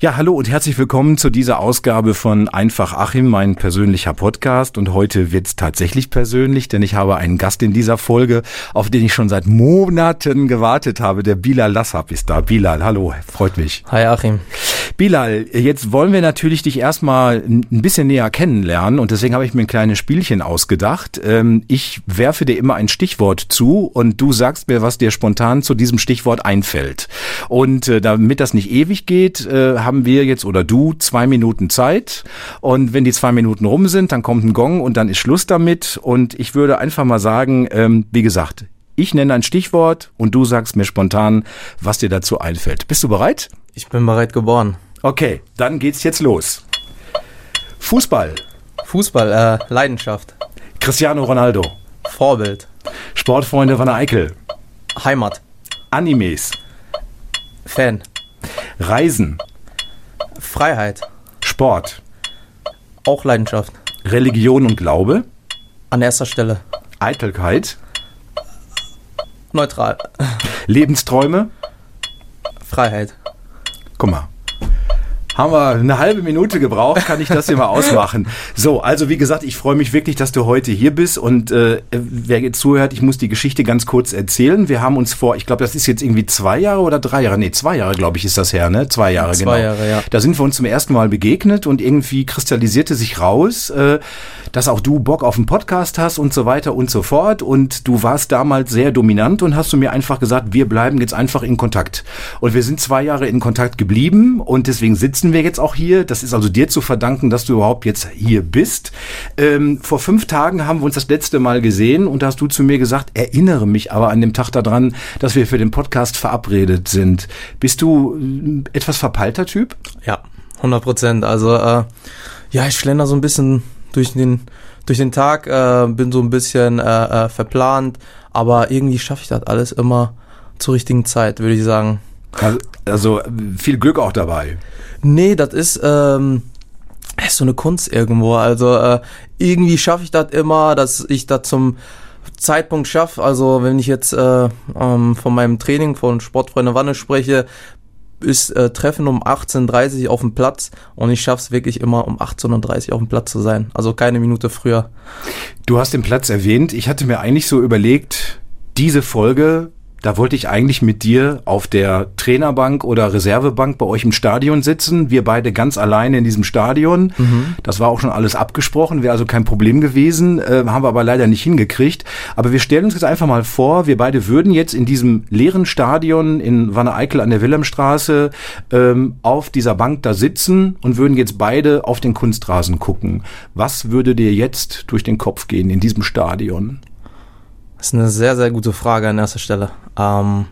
Ja, hallo und herzlich willkommen zu dieser Ausgabe von Einfach Achim, mein persönlicher Podcast. Und heute wird's tatsächlich persönlich, denn ich habe einen Gast in dieser Folge, auf den ich schon seit Monaten gewartet habe. Der Bilal Lassab ist da. Bilal, hallo, freut mich. Hi Achim. Bilal, jetzt wollen wir natürlich dich erstmal ein bisschen näher kennenlernen und deswegen habe ich mir ein kleines Spielchen ausgedacht. Ähm, ich werfe dir immer ein Stichwort zu und du sagst mir, was dir spontan zu diesem Stichwort einfällt. Und äh, damit das nicht ewig geht, äh, haben wir jetzt oder du zwei Minuten Zeit. Und wenn die zwei Minuten rum sind, dann kommt ein Gong und dann ist Schluss damit. Und ich würde einfach mal sagen, ähm, wie gesagt, ich nenne ein Stichwort und du sagst mir spontan, was dir dazu einfällt. Bist du bereit? Ich bin bereit geboren. Okay, dann geht's jetzt los. Fußball. Fußball, äh, Leidenschaft. Cristiano Ronaldo. Vorbild. Sportfreunde Wanne Eickel. Heimat. Animes. Fan. Reisen. Freiheit. Sport. Auch Leidenschaft. Religion und Glaube. An erster Stelle. Eitelkeit. Neutral. Lebensträume. Freiheit. Guck mal. Haben wir eine halbe Minute gebraucht, kann ich das hier mal ausmachen. So, also wie gesagt, ich freue mich wirklich, dass du heute hier bist und äh, wer jetzt zuhört, ich muss die Geschichte ganz kurz erzählen. Wir haben uns vor, ich glaube, das ist jetzt irgendwie zwei Jahre oder drei Jahre, nee, zwei Jahre, glaube ich, ist das her, ne? Zwei Jahre, Zwei genau. Jahre, ja. Da sind wir uns zum ersten Mal begegnet und irgendwie kristallisierte sich raus, äh, dass auch du Bock auf einen Podcast hast und so weiter und so fort. Und du warst damals sehr dominant und hast du mir einfach gesagt, wir bleiben jetzt einfach in Kontakt. Und wir sind zwei Jahre in Kontakt geblieben und deswegen sitzen wir jetzt auch hier. Das ist also dir zu verdanken, dass du überhaupt jetzt hier bist. Ähm, vor fünf Tagen haben wir uns das letzte Mal gesehen und da hast du zu mir gesagt, erinnere mich aber an dem Tag daran, dass wir für den Podcast verabredet sind. Bist du äh, etwas verpeilter Typ? Ja, 100 Prozent. Also, äh, ja, ich schlender so ein bisschen durch den, durch den Tag, äh, bin so ein bisschen äh, äh, verplant, aber irgendwie schaffe ich das alles immer zur richtigen Zeit, würde ich sagen. Also, also viel Glück auch dabei. Nee, das ist, ähm, ist so eine Kunst irgendwo. Also äh, irgendwie schaffe ich das immer, dass ich das zum Zeitpunkt schaffe. Also wenn ich jetzt äh, ähm, von meinem Training von Sportfreunde Wanne spreche, ist äh, Treffen um 18.30 Uhr auf dem Platz und ich schaffe es wirklich immer um 18.30 Uhr auf dem Platz zu sein. Also keine Minute früher. Du hast den Platz erwähnt. Ich hatte mir eigentlich so überlegt, diese Folge, da wollte ich eigentlich mit dir auf der Trainerbank oder Reservebank bei euch im Stadion sitzen. Wir beide ganz alleine in diesem Stadion. Das war auch schon alles abgesprochen, wäre also kein Problem gewesen, äh, haben wir aber leider nicht hingekriegt. Aber wir stellen uns jetzt einfach mal vor, wir beide würden jetzt in diesem leeren Stadion in Wanne-Eickel an der Wilhelmstraße ähm, auf dieser Bank da sitzen und würden jetzt beide auf den Kunstrasen gucken. Was würde dir jetzt durch den Kopf gehen in diesem Stadion? Das ist eine sehr, sehr gute Frage an erster Stelle. Ähm,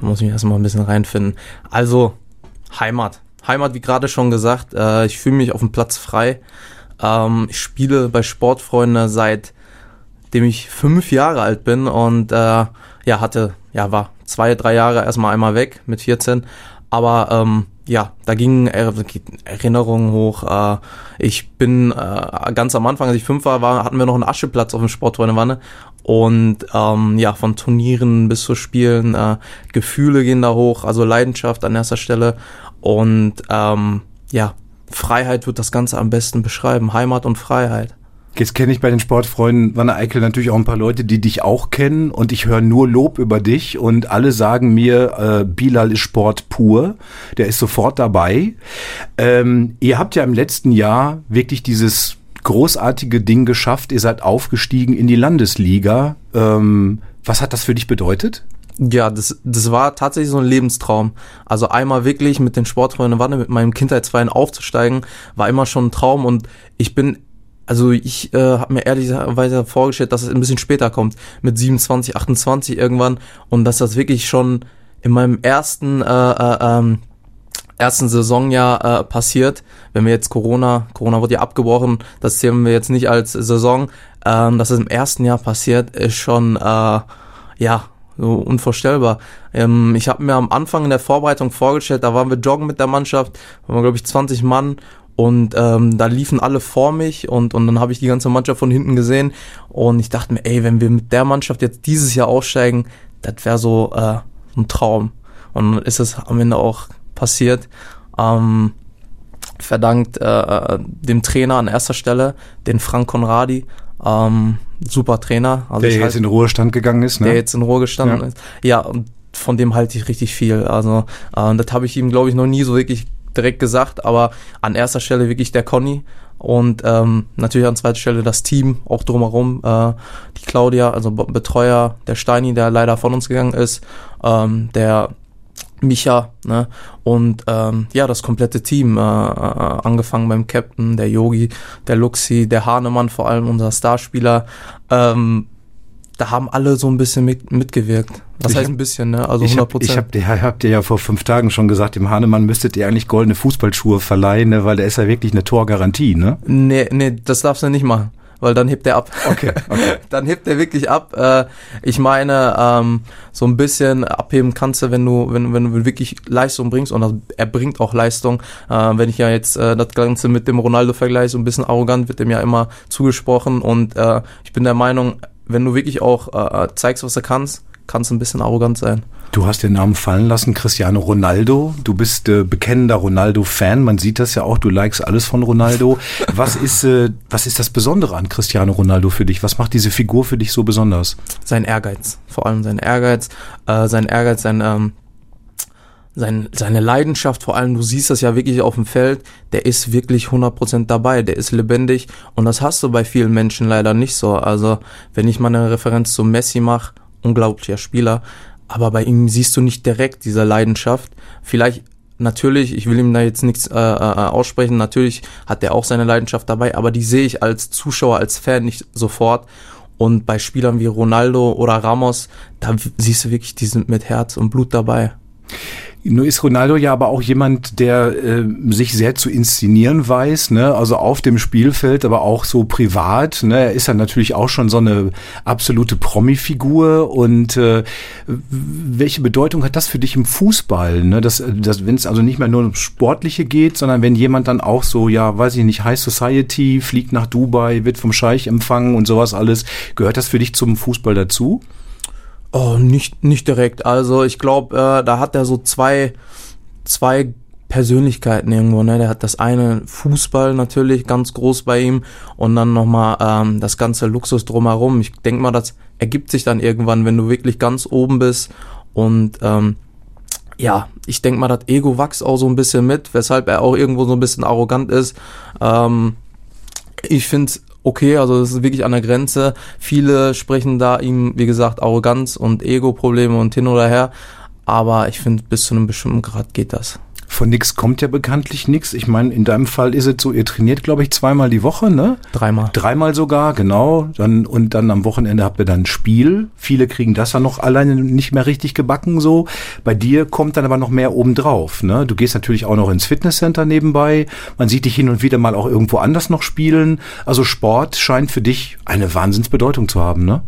muss ich erstmal ein bisschen reinfinden. Also, Heimat. Heimat, wie gerade schon gesagt, äh, ich fühle mich auf dem Platz frei. Ähm, ich spiele bei Sportfreunde seitdem ich fünf Jahre alt bin und äh, ja, hatte, ja, war zwei, drei Jahre erstmal einmal weg mit 14. Aber ähm, ja, da gingen Er- Erinnerungen hoch. Äh, ich bin äh, ganz am Anfang, als ich fünf war, war, hatten wir noch einen Ascheplatz auf dem Sportfreunde Wanne. Und ähm, ja, von Turnieren bis zu Spielen, äh, Gefühle gehen da hoch, also Leidenschaft an erster Stelle. Und ähm, ja, Freiheit wird das Ganze am besten beschreiben. Heimat und Freiheit. Jetzt kenne ich bei den Sportfreunden Wanne Eickel natürlich auch ein paar Leute, die dich auch kennen und ich höre nur Lob über dich und alle sagen mir, äh, Bilal ist Sport pur, der ist sofort dabei. Ähm, ihr habt ja im letzten Jahr wirklich dieses großartige Ding geschafft, ihr seid aufgestiegen in die Landesliga. Ähm, was hat das für dich bedeutet? Ja, das, das war tatsächlich so ein Lebenstraum. Also einmal wirklich mit den Sportfreunden Wanne, mit meinem Kindheitsverein aufzusteigen, war immer schon ein Traum und ich bin, also ich äh, habe mir ehrlicherweise vorgestellt, dass es ein bisschen später kommt, mit 27, 28 irgendwann und dass das wirklich schon in meinem ersten, äh, äh, ähm, ersten Saisonjahr äh, passiert. Wenn wir jetzt Corona, Corona wurde ja abgebrochen, das zählen wir jetzt nicht als Saison, ähm, dass es im ersten Jahr passiert, ist schon, äh, ja, so unvorstellbar. Ähm, ich habe mir am Anfang in der Vorbereitung vorgestellt, da waren wir joggen mit der Mannschaft, waren wir glaube ich 20 Mann und ähm, da liefen alle vor mich und, und dann habe ich die ganze Mannschaft von hinten gesehen und ich dachte mir, ey, wenn wir mit der Mannschaft jetzt dieses Jahr aussteigen, das wäre so äh, ein Traum. Und dann ist es am Ende auch passiert. Ähm, verdankt äh, dem Trainer an erster Stelle, den Frank Conradi. Ähm, super Trainer. Also der jetzt halt, in Ruhestand gegangen ist, ne? Der jetzt in Ruhestand ja. ist. Ja, und von dem halte ich richtig viel. Also äh, das habe ich ihm, glaube ich, noch nie so wirklich direkt gesagt, aber an erster Stelle wirklich der Conny und ähm, natürlich an zweiter Stelle das Team auch drumherum, äh, die Claudia, also Betreuer, der Steini, der leider von uns gegangen ist, ähm, der Micha ne? und ähm, ja, das komplette Team, äh, äh, angefangen beim Captain, der Yogi, der Luxi, der Hahnemann, vor allem unser Starspieler. Ähm, da haben alle so ein bisschen mit, mitgewirkt. Was ich heißt ein bisschen, ne? Also 100 Prozent. Ich habe hab, hab dir ja vor fünf Tagen schon gesagt, dem Hahnemann müsstet ihr eigentlich goldene Fußballschuhe verleihen, ne? weil der ist ja wirklich eine Torgarantie, ne? Nee, nee, das darfst du nicht machen weil dann hebt er ab. Okay, okay. dann hebt er wirklich ab. Äh, ich meine, ähm, so ein bisschen abheben kannst du, wenn du, wenn, wenn du wirklich Leistung bringst und das, er bringt auch Leistung. Äh, wenn ich ja jetzt äh, das Ganze mit dem Ronaldo vergleiche, so ein bisschen arrogant wird dem ja immer zugesprochen und ich bin der Meinung, wenn du wirklich auch zeigst, was du kannst, kannst du ein bisschen arrogant sein. Du hast den Namen fallen lassen, Cristiano Ronaldo. Du bist äh, bekennender Ronaldo-Fan. Man sieht das ja auch. Du likest alles von Ronaldo. Was ist, äh, was ist das Besondere an Cristiano Ronaldo für dich? Was macht diese Figur für dich so besonders? Sein Ehrgeiz. Vor allem sein Ehrgeiz. Äh, sein Ehrgeiz, sein, ähm, sein, seine Leidenschaft, vor allem, du siehst das ja wirklich auf dem Feld, der ist wirklich 100% dabei, der ist lebendig und das hast du bei vielen Menschen leider nicht so. Also, wenn ich mal eine Referenz zu Messi mache, unglaublicher Spieler, aber bei ihm siehst du nicht direkt diese Leidenschaft. Vielleicht natürlich, ich will ihm da jetzt nichts äh, äh, aussprechen, natürlich hat er auch seine Leidenschaft dabei, aber die sehe ich als Zuschauer, als Fan nicht sofort. Und bei Spielern wie Ronaldo oder Ramos, da siehst du wirklich, die sind mit Herz und Blut dabei. Nur ist Ronaldo ja aber auch jemand, der äh, sich sehr zu inszenieren weiß, ne? also auf dem Spielfeld, aber auch so privat. Ne? Er ist ja natürlich auch schon so eine absolute Promi-Figur. Und äh, welche Bedeutung hat das für dich im Fußball? Ne? Dass, dass, wenn es also nicht mehr nur um Sportliche geht, sondern wenn jemand dann auch so, ja, weiß ich nicht, High Society, fliegt nach Dubai, wird vom Scheich empfangen und sowas alles, gehört das für dich zum Fußball dazu? Oh, nicht, nicht direkt. Also ich glaube, äh, da hat er so zwei, zwei Persönlichkeiten irgendwo. Ne? Der hat das eine Fußball natürlich ganz groß bei ihm und dann nochmal ähm, das ganze Luxus drumherum. Ich denke mal, das ergibt sich dann irgendwann, wenn du wirklich ganz oben bist und ähm, ja, ich denke mal, das Ego wächst auch so ein bisschen mit, weshalb er auch irgendwo so ein bisschen arrogant ist. Ähm, ich finde okay, also es ist wirklich an der Grenze. Viele sprechen da ihm, wie gesagt, Arroganz und Ego-Probleme und hin oder her. Aber ich finde, bis zu einem bestimmten Grad geht das. Von nix kommt ja bekanntlich nix. Ich meine, in deinem Fall ist es so, ihr trainiert, glaube ich, zweimal die Woche, ne? Dreimal. Dreimal sogar, genau. Dann, und dann am Wochenende habt ihr dann ein Spiel. Viele kriegen das ja noch alleine nicht mehr richtig gebacken so. Bei dir kommt dann aber noch mehr obendrauf, ne? Du gehst natürlich auch noch ins Fitnesscenter nebenbei. Man sieht dich hin und wieder mal auch irgendwo anders noch spielen. Also Sport scheint für dich eine Wahnsinnsbedeutung zu haben, ne?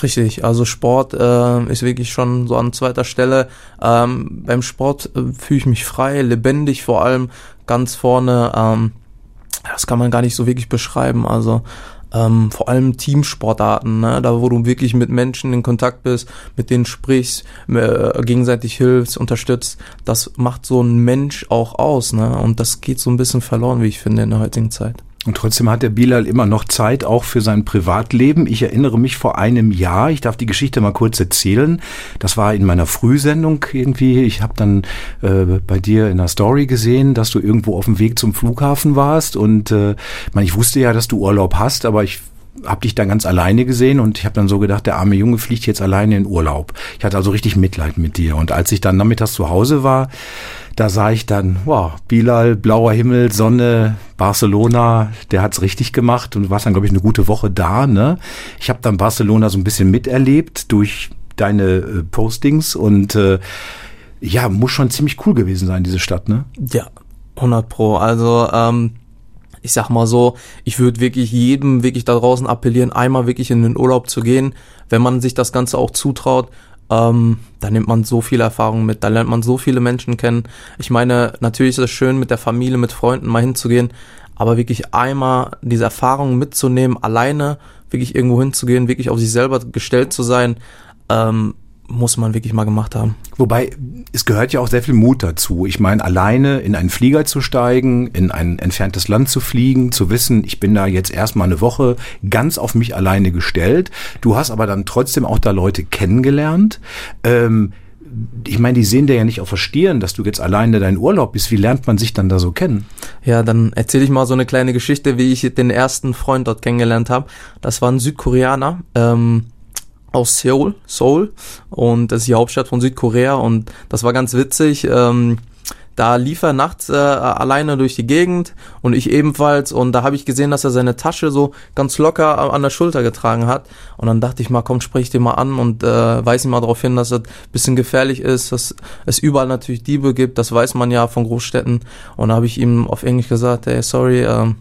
Richtig, also Sport äh, ist wirklich schon so an zweiter Stelle. Ähm, beim Sport äh, fühle ich mich frei, lebendig vor allem, ganz vorne. Ähm, das kann man gar nicht so wirklich beschreiben. Also ähm, vor allem Teamsportarten, ne? da wo du wirklich mit Menschen in Kontakt bist, mit denen sprichst, äh, gegenseitig hilfst, unterstützt, das macht so ein Mensch auch aus. Ne? Und das geht so ein bisschen verloren, wie ich finde, in der heutigen Zeit. Und trotzdem hat der Bilal immer noch Zeit, auch für sein Privatleben. Ich erinnere mich vor einem Jahr, ich darf die Geschichte mal kurz erzählen. Das war in meiner Frühsendung irgendwie. Ich habe dann äh, bei dir in der Story gesehen, dass du irgendwo auf dem Weg zum Flughafen warst. Und äh, ich, meine, ich wusste ja, dass du Urlaub hast, aber ich habe dich dann ganz alleine gesehen und ich habe dann so gedacht, der arme Junge fliegt jetzt alleine in Urlaub. Ich hatte also richtig Mitleid mit dir. Und als ich dann nachmittags zu Hause war, da sah ich dann, wow, Bilal, blauer Himmel, Sonne, Barcelona, der hat's richtig gemacht und du warst dann, glaube ich, eine gute Woche da. Ne? Ich habe dann Barcelona so ein bisschen miterlebt durch deine äh, Postings und äh, ja, muss schon ziemlich cool gewesen sein, diese Stadt, ne? Ja, 100 pro. Also ähm, ich sag mal so, ich würde wirklich jedem wirklich da draußen appellieren, einmal wirklich in den Urlaub zu gehen, wenn man sich das Ganze auch zutraut, ähm, da nimmt man so viel Erfahrung mit, da lernt man so viele Menschen kennen. Ich meine, natürlich ist es schön, mit der Familie, mit Freunden mal hinzugehen, aber wirklich einmal diese Erfahrung mitzunehmen, alleine wirklich irgendwo hinzugehen, wirklich auf sich selber gestellt zu sein, ähm, muss man wirklich mal gemacht haben. Wobei, es gehört ja auch sehr viel Mut dazu. Ich meine, alleine in einen Flieger zu steigen, in ein entferntes Land zu fliegen, zu wissen, ich bin da jetzt erstmal eine Woche ganz auf mich alleine gestellt. Du hast aber dann trotzdem auch da Leute kennengelernt. Ähm, ich meine, die sehen dir ja nicht auf Verstehen, dass du jetzt alleine deinen Urlaub bist. Wie lernt man sich dann da so kennen? Ja, dann erzähle ich mal so eine kleine Geschichte, wie ich den ersten Freund dort kennengelernt habe. Das war ein Südkoreaner. Ähm, aus Seoul, Seoul. Und das ist die Hauptstadt von Südkorea. Und das war ganz witzig. Ähm, da lief er nachts äh, alleine durch die Gegend. Und ich ebenfalls. Und da habe ich gesehen, dass er seine Tasche so ganz locker an der Schulter getragen hat. Und dann dachte ich mal, komm, sprich dir mal an und äh, weise ihn mal darauf hin, dass das bisschen gefährlich ist, dass es überall natürlich Diebe gibt, das weiß man ja von Großstädten. Und da habe ich ihm auf Englisch gesagt, hey, sorry, um,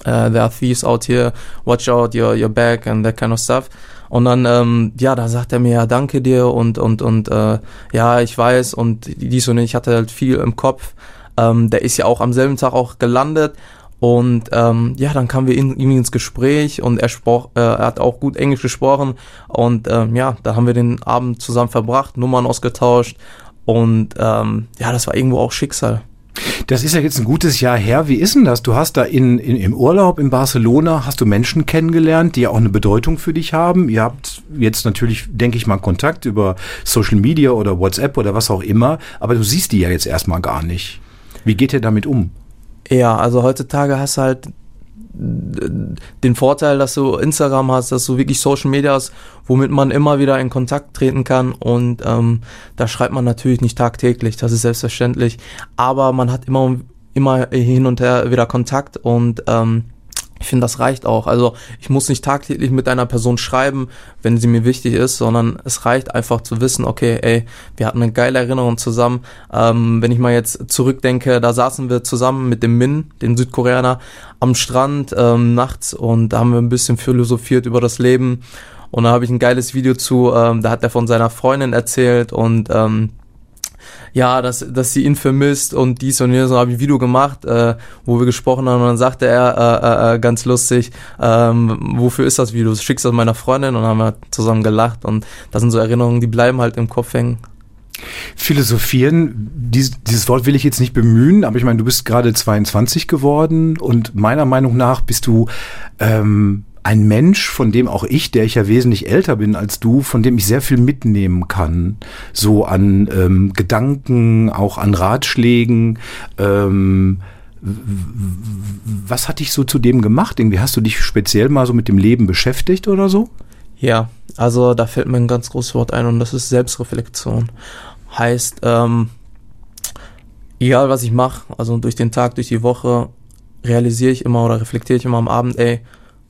uh, there are thieves out here, watch out your, your bag and that kind of stuff. Und dann, ähm, ja, da sagt er mir, ja, danke dir und, und, und, äh, ja, ich weiß und dies und ich hatte halt viel im Kopf. Ähm, der ist ja auch am selben Tag auch gelandet und ähm, ja, dann kamen wir ihm ins Gespräch und er, sprach, äh, er hat auch gut Englisch gesprochen und ähm, ja, da haben wir den Abend zusammen verbracht, Nummern ausgetauscht und ähm, ja, das war irgendwo auch Schicksal. Das ist ja jetzt ein gutes Jahr her. Wie ist denn das? Du hast da in, in, im Urlaub in Barcelona, hast du Menschen kennengelernt, die ja auch eine Bedeutung für dich haben. Ihr habt jetzt natürlich, denke ich mal, Kontakt über Social Media oder WhatsApp oder was auch immer, aber du siehst die ja jetzt erstmal gar nicht. Wie geht ihr damit um? Ja, also heutzutage hast du halt den Vorteil, dass du Instagram hast, dass du wirklich Social Media hast, womit man immer wieder in Kontakt treten kann. Und ähm, da schreibt man natürlich nicht tagtäglich, das ist selbstverständlich, aber man hat immer immer hin und her wieder Kontakt. Und ähm, ich finde, das reicht auch. Also ich muss nicht tagtäglich mit einer Person schreiben, wenn sie mir wichtig ist, sondern es reicht einfach zu wissen, okay, ey, wir hatten eine geile Erinnerung zusammen. Ähm, wenn ich mal jetzt zurückdenke, da saßen wir zusammen mit dem Min, dem Südkoreaner, am Strand ähm, nachts und da haben wir ein bisschen philosophiert über das Leben. Und da habe ich ein geiles Video zu, ähm, da hat er von seiner Freundin erzählt und ähm, ja, dass, dass sie ihn vermisst und dies und jenes. Und habe ich ein Video gemacht, äh, wo wir gesprochen haben und dann sagte er äh, äh, äh, ganz lustig, ähm, wofür ist das Video? Schickst du das meiner Freundin und dann haben wir zusammen gelacht und das sind so Erinnerungen, die bleiben halt im Kopf hängen. Philosophieren, dies, dieses Wort will ich jetzt nicht bemühen, aber ich meine, du bist gerade 22 geworden und meiner Meinung nach bist du ähm, ein Mensch, von dem auch ich, der ich ja wesentlich älter bin als du, von dem ich sehr viel mitnehmen kann. So an ähm, Gedanken, auch an Ratschlägen. Ähm, was hat dich so zu dem gemacht? Irgendwie hast du dich speziell mal so mit dem Leben beschäftigt oder so? Ja, also da fällt mir ein ganz großes Wort ein und das ist Selbstreflexion. Heißt, ähm, egal was ich mache, also durch den Tag, durch die Woche, realisiere ich immer oder reflektiere ich immer am Abend, ey,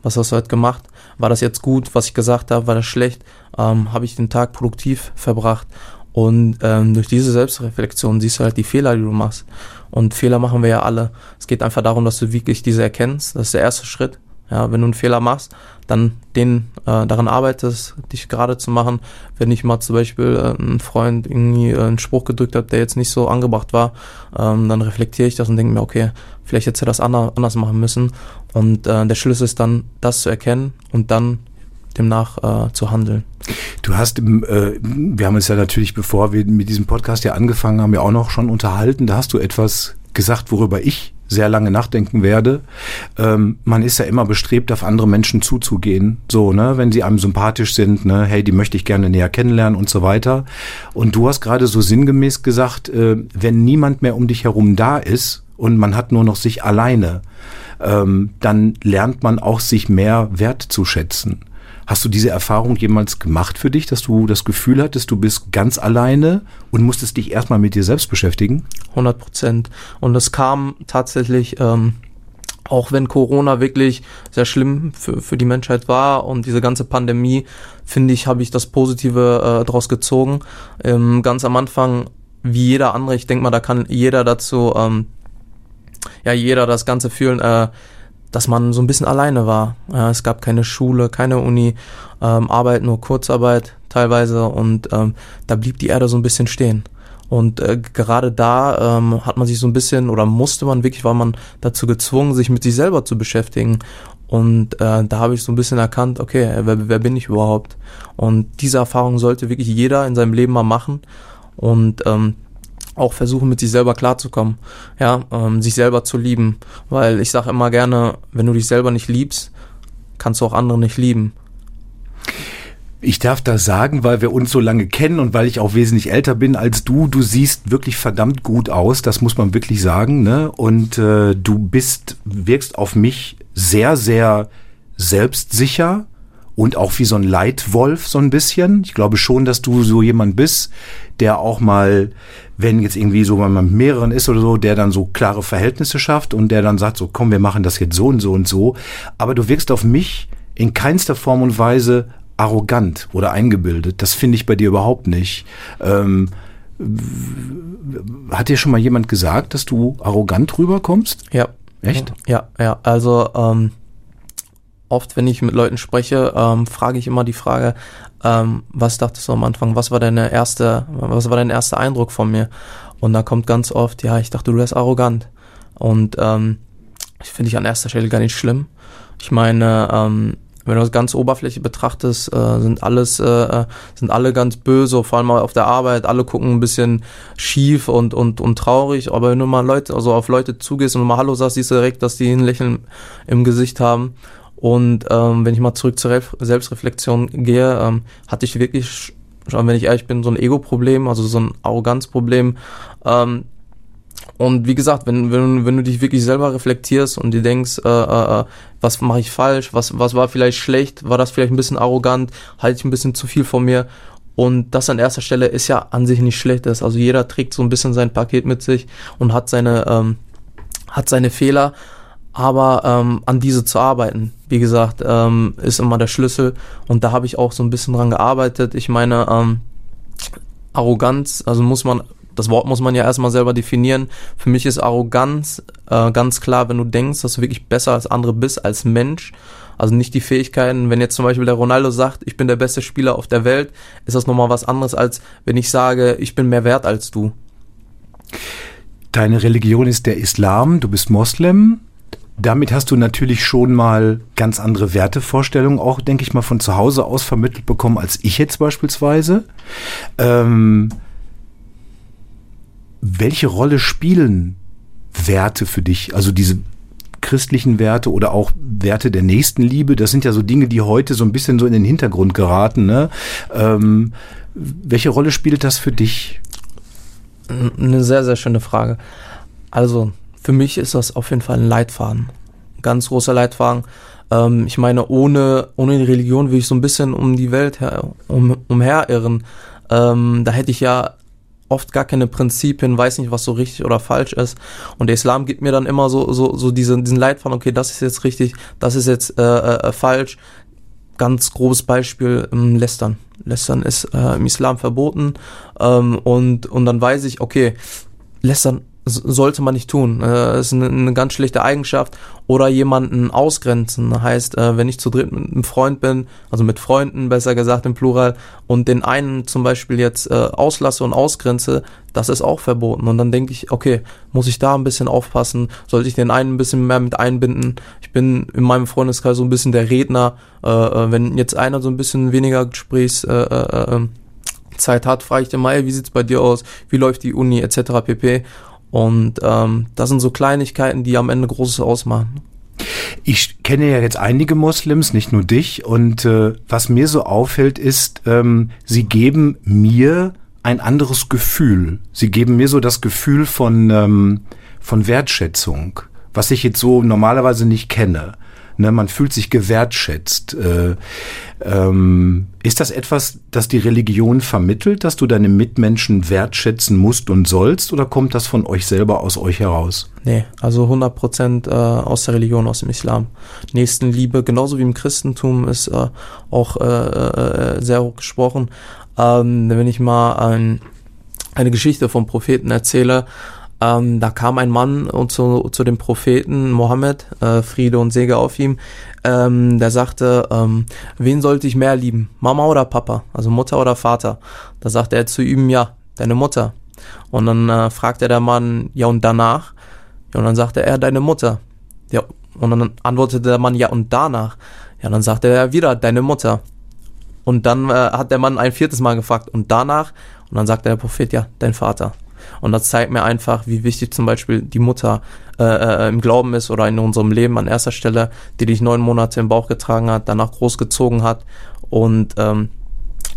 was hast du heute gemacht? War das jetzt gut, was ich gesagt habe? War das schlecht? Ähm, habe ich den Tag produktiv verbracht? Und ähm, durch diese Selbstreflexion siehst du halt die Fehler, die du machst. Und Fehler machen wir ja alle. Es geht einfach darum, dass du wirklich diese erkennst. Das ist der erste Schritt. Ja, wenn du einen Fehler machst, dann den äh, daran arbeitest, dich gerade zu machen. Wenn ich mal zum Beispiel äh, ein Freund irgendwie äh, einen Spruch gedrückt hat, der jetzt nicht so angebracht war, ähm, dann reflektiere ich das und denke mir, okay, vielleicht hätte er das anders machen müssen. Und äh, der Schlüssel ist dann, das zu erkennen und dann demnach äh, zu handeln. Du hast, im, äh, wir haben uns ja natürlich, bevor wir mit diesem Podcast ja angefangen haben, ja auch noch schon unterhalten. Da hast du etwas gesagt, worüber ich sehr lange nachdenken werde. Ähm, man ist ja immer bestrebt, auf andere Menschen zuzugehen. So, ne, wenn sie einem sympathisch sind, ne, hey, die möchte ich gerne näher kennenlernen und so weiter. Und du hast gerade so sinngemäß gesagt, äh, wenn niemand mehr um dich herum da ist und man hat nur noch sich alleine, ähm, dann lernt man auch sich mehr wertzuschätzen. Hast du diese Erfahrung jemals gemacht für dich, dass du das Gefühl hattest, du bist ganz alleine und musstest dich erstmal mit dir selbst beschäftigen? 100 Prozent. Und es kam tatsächlich, ähm, auch wenn Corona wirklich sehr schlimm für, für die Menschheit war und diese ganze Pandemie, finde ich, habe ich das Positive äh, daraus gezogen. Ähm, ganz am Anfang, wie jeder andere, ich denke mal, da kann jeder dazu, ähm, ja, jeder das Ganze fühlen, äh, dass man so ein bisschen alleine war. Ja, es gab keine Schule, keine Uni, ähm, Arbeit, nur Kurzarbeit teilweise und ähm, da blieb die Erde so ein bisschen stehen. Und äh, gerade da ähm, hat man sich so ein bisschen oder musste man wirklich, war man dazu gezwungen, sich mit sich selber zu beschäftigen. Und äh, da habe ich so ein bisschen erkannt, okay, wer, wer bin ich überhaupt? Und diese Erfahrung sollte wirklich jeder in seinem Leben mal machen und ähm, auch versuchen, mit sich selber klarzukommen, ja, ähm, sich selber zu lieben. Weil ich sage immer gerne, wenn du dich selber nicht liebst, kannst du auch andere nicht lieben. Ich darf das sagen, weil wir uns so lange kennen und weil ich auch wesentlich älter bin als du. Du siehst wirklich verdammt gut aus, das muss man wirklich sagen. Ne? Und äh, du bist, wirkst auf mich sehr, sehr selbstsicher und auch wie so ein Leitwolf so ein bisschen. Ich glaube schon, dass du so jemand bist, der auch mal, wenn jetzt irgendwie so wenn man mit mehreren ist oder so, der dann so klare Verhältnisse schafft und der dann sagt so, komm, wir machen das jetzt so und so und so. Aber du wirkst auf mich in keinster Form und Weise arrogant oder eingebildet. Das finde ich bei dir überhaupt nicht. Ähm, hat dir schon mal jemand gesagt, dass du arrogant rüberkommst? Ja. Echt? Ja, ja. Also ähm, oft, wenn ich mit Leuten spreche, ähm, frage ich immer die Frage, ähm, was dachtest du am Anfang? Was war deine erste, was war dein erster Eindruck von mir? Und da kommt ganz oft, ja, ich dachte, du wärst arrogant. Und ähm, finde ich an erster Stelle gar nicht schlimm. Ich meine, ähm, wenn du das ganz Oberfläche betrachtest, äh, sind alles, äh, sind alle ganz böse, vor allem auf der Arbeit, alle gucken ein bisschen schief und, und, und traurig, aber wenn du mal Leute, also auf Leute zugehst und mal Hallo sagst, siehst du direkt, dass die ein Lächeln im Gesicht haben. Und ähm, wenn ich mal zurück zur Selbstreflexion gehe, ähm, hatte ich wirklich, schon wenn ich ehrlich bin, so ein Ego-Problem, also so ein Arroganzproblem. Ähm, und wie gesagt, wenn, wenn, wenn du dich wirklich selber reflektierst und dir denkst, äh, äh, äh was mache ich falsch, was, was war vielleicht schlecht, war das vielleicht ein bisschen arrogant, halte ich ein bisschen zu viel von mir. Und das an erster Stelle ist ja an sich nicht schlecht. Also jeder trägt so ein bisschen sein Paket mit sich und hat seine, ähm, hat seine Fehler. Aber ähm, an diese zu arbeiten, wie gesagt, ähm, ist immer der Schlüssel. Und da habe ich auch so ein bisschen dran gearbeitet. Ich meine, ähm, Arroganz, also muss man das Wort muss man ja erstmal selber definieren. Für mich ist Arroganz äh, ganz klar, wenn du denkst, dass du wirklich besser als andere bist, als Mensch. Also nicht die Fähigkeiten, wenn jetzt zum Beispiel der Ronaldo sagt, ich bin der beste Spieler auf der Welt, ist das nochmal was anderes, als wenn ich sage, ich bin mehr wert als du. Deine Religion ist der Islam, du bist Moslem. Damit hast du natürlich schon mal ganz andere Wertevorstellungen, auch denke ich mal von zu Hause aus vermittelt bekommen, als ich jetzt beispielsweise. Ähm, welche Rolle spielen Werte für dich? Also diese christlichen Werte oder auch Werte der Nächstenliebe, das sind ja so Dinge, die heute so ein bisschen so in den Hintergrund geraten. Ne? Ähm, welche Rolle spielt das für dich? Eine sehr, sehr schöne Frage. Also, für mich ist das auf jeden Fall ein Leitfaden. Ganz großer Leitfaden. Ähm, ich meine, ohne, ohne die Religion würde ich so ein bisschen um die Welt her, um, umherirren. Ähm, da hätte ich ja oft gar keine Prinzipien, weiß nicht, was so richtig oder falsch ist. Und der Islam gibt mir dann immer so, so, so diesen, diesen Leitfaden, okay, das ist jetzt richtig, das ist jetzt äh, äh, falsch. Ganz grobes Beispiel, ähm, Lästern. Lästern ist äh, im Islam verboten. Ähm, und, und dann weiß ich, okay, Lästern sollte man nicht tun. Äh, ist eine, eine, ganz schlechte Eigenschaft. Oder jemanden ausgrenzen. Heißt, äh, wenn ich zu dritt mit einem Freund bin, also mit Freunden besser gesagt im Plural, und den einen zum Beispiel jetzt äh, auslasse und ausgrenze, das ist auch verboten. Und dann denke ich, okay, muss ich da ein bisschen aufpassen? Sollte ich den einen ein bisschen mehr mit einbinden? Ich bin in meinem Freundeskreis so ein bisschen der Redner. Äh, äh wenn jetzt einer so ein bisschen weniger Gesprächs äh, äh, äh Zeit hat, frage ich den mal, wie sieht's bei dir aus? Wie läuft die Uni etc. pp. Und ähm, das sind so Kleinigkeiten, die am Ende Großes ausmachen. Ich kenne ja jetzt einige Moslems, nicht nur dich. Und äh, was mir so auffällt, ist, ähm, sie geben mir ein anderes Gefühl. Sie geben mir so das Gefühl von, ähm, von Wertschätzung, was ich jetzt so normalerweise nicht kenne. Ne, man fühlt sich gewertschätzt. Äh, ähm, ist das etwas, das die Religion vermittelt, dass du deine Mitmenschen wertschätzen musst und sollst, oder kommt das von euch selber aus euch heraus? Nee, also 100 Prozent äh, aus der Religion, aus dem Islam. Nächstenliebe, genauso wie im Christentum, ist äh, auch äh, äh, sehr hoch gesprochen. Ähm, wenn ich mal ein, eine Geschichte vom Propheten erzähle, ähm, da kam ein Mann zu, zu dem Propheten Mohammed, äh, Friede und Sege auf ihm, ähm, der sagte, ähm, wen sollte ich mehr lieben, Mama oder Papa, also Mutter oder Vater? Da sagte er zu ihm, ja, deine Mutter. Und dann äh, fragte der Mann, ja und danach? Ja, und dann sagte er, deine Mutter. Ja, Und dann antwortete der Mann, ja, und danach? Ja, dann sagte er wieder, deine Mutter. Und dann äh, hat der Mann ein viertes Mal gefragt, und danach? Und dann sagte der Prophet, ja, dein Vater. Und das zeigt mir einfach, wie wichtig zum Beispiel die Mutter äh, äh, im Glauben ist oder in unserem Leben an erster Stelle, die dich neun Monate im Bauch getragen hat, danach großgezogen hat. Und ähm,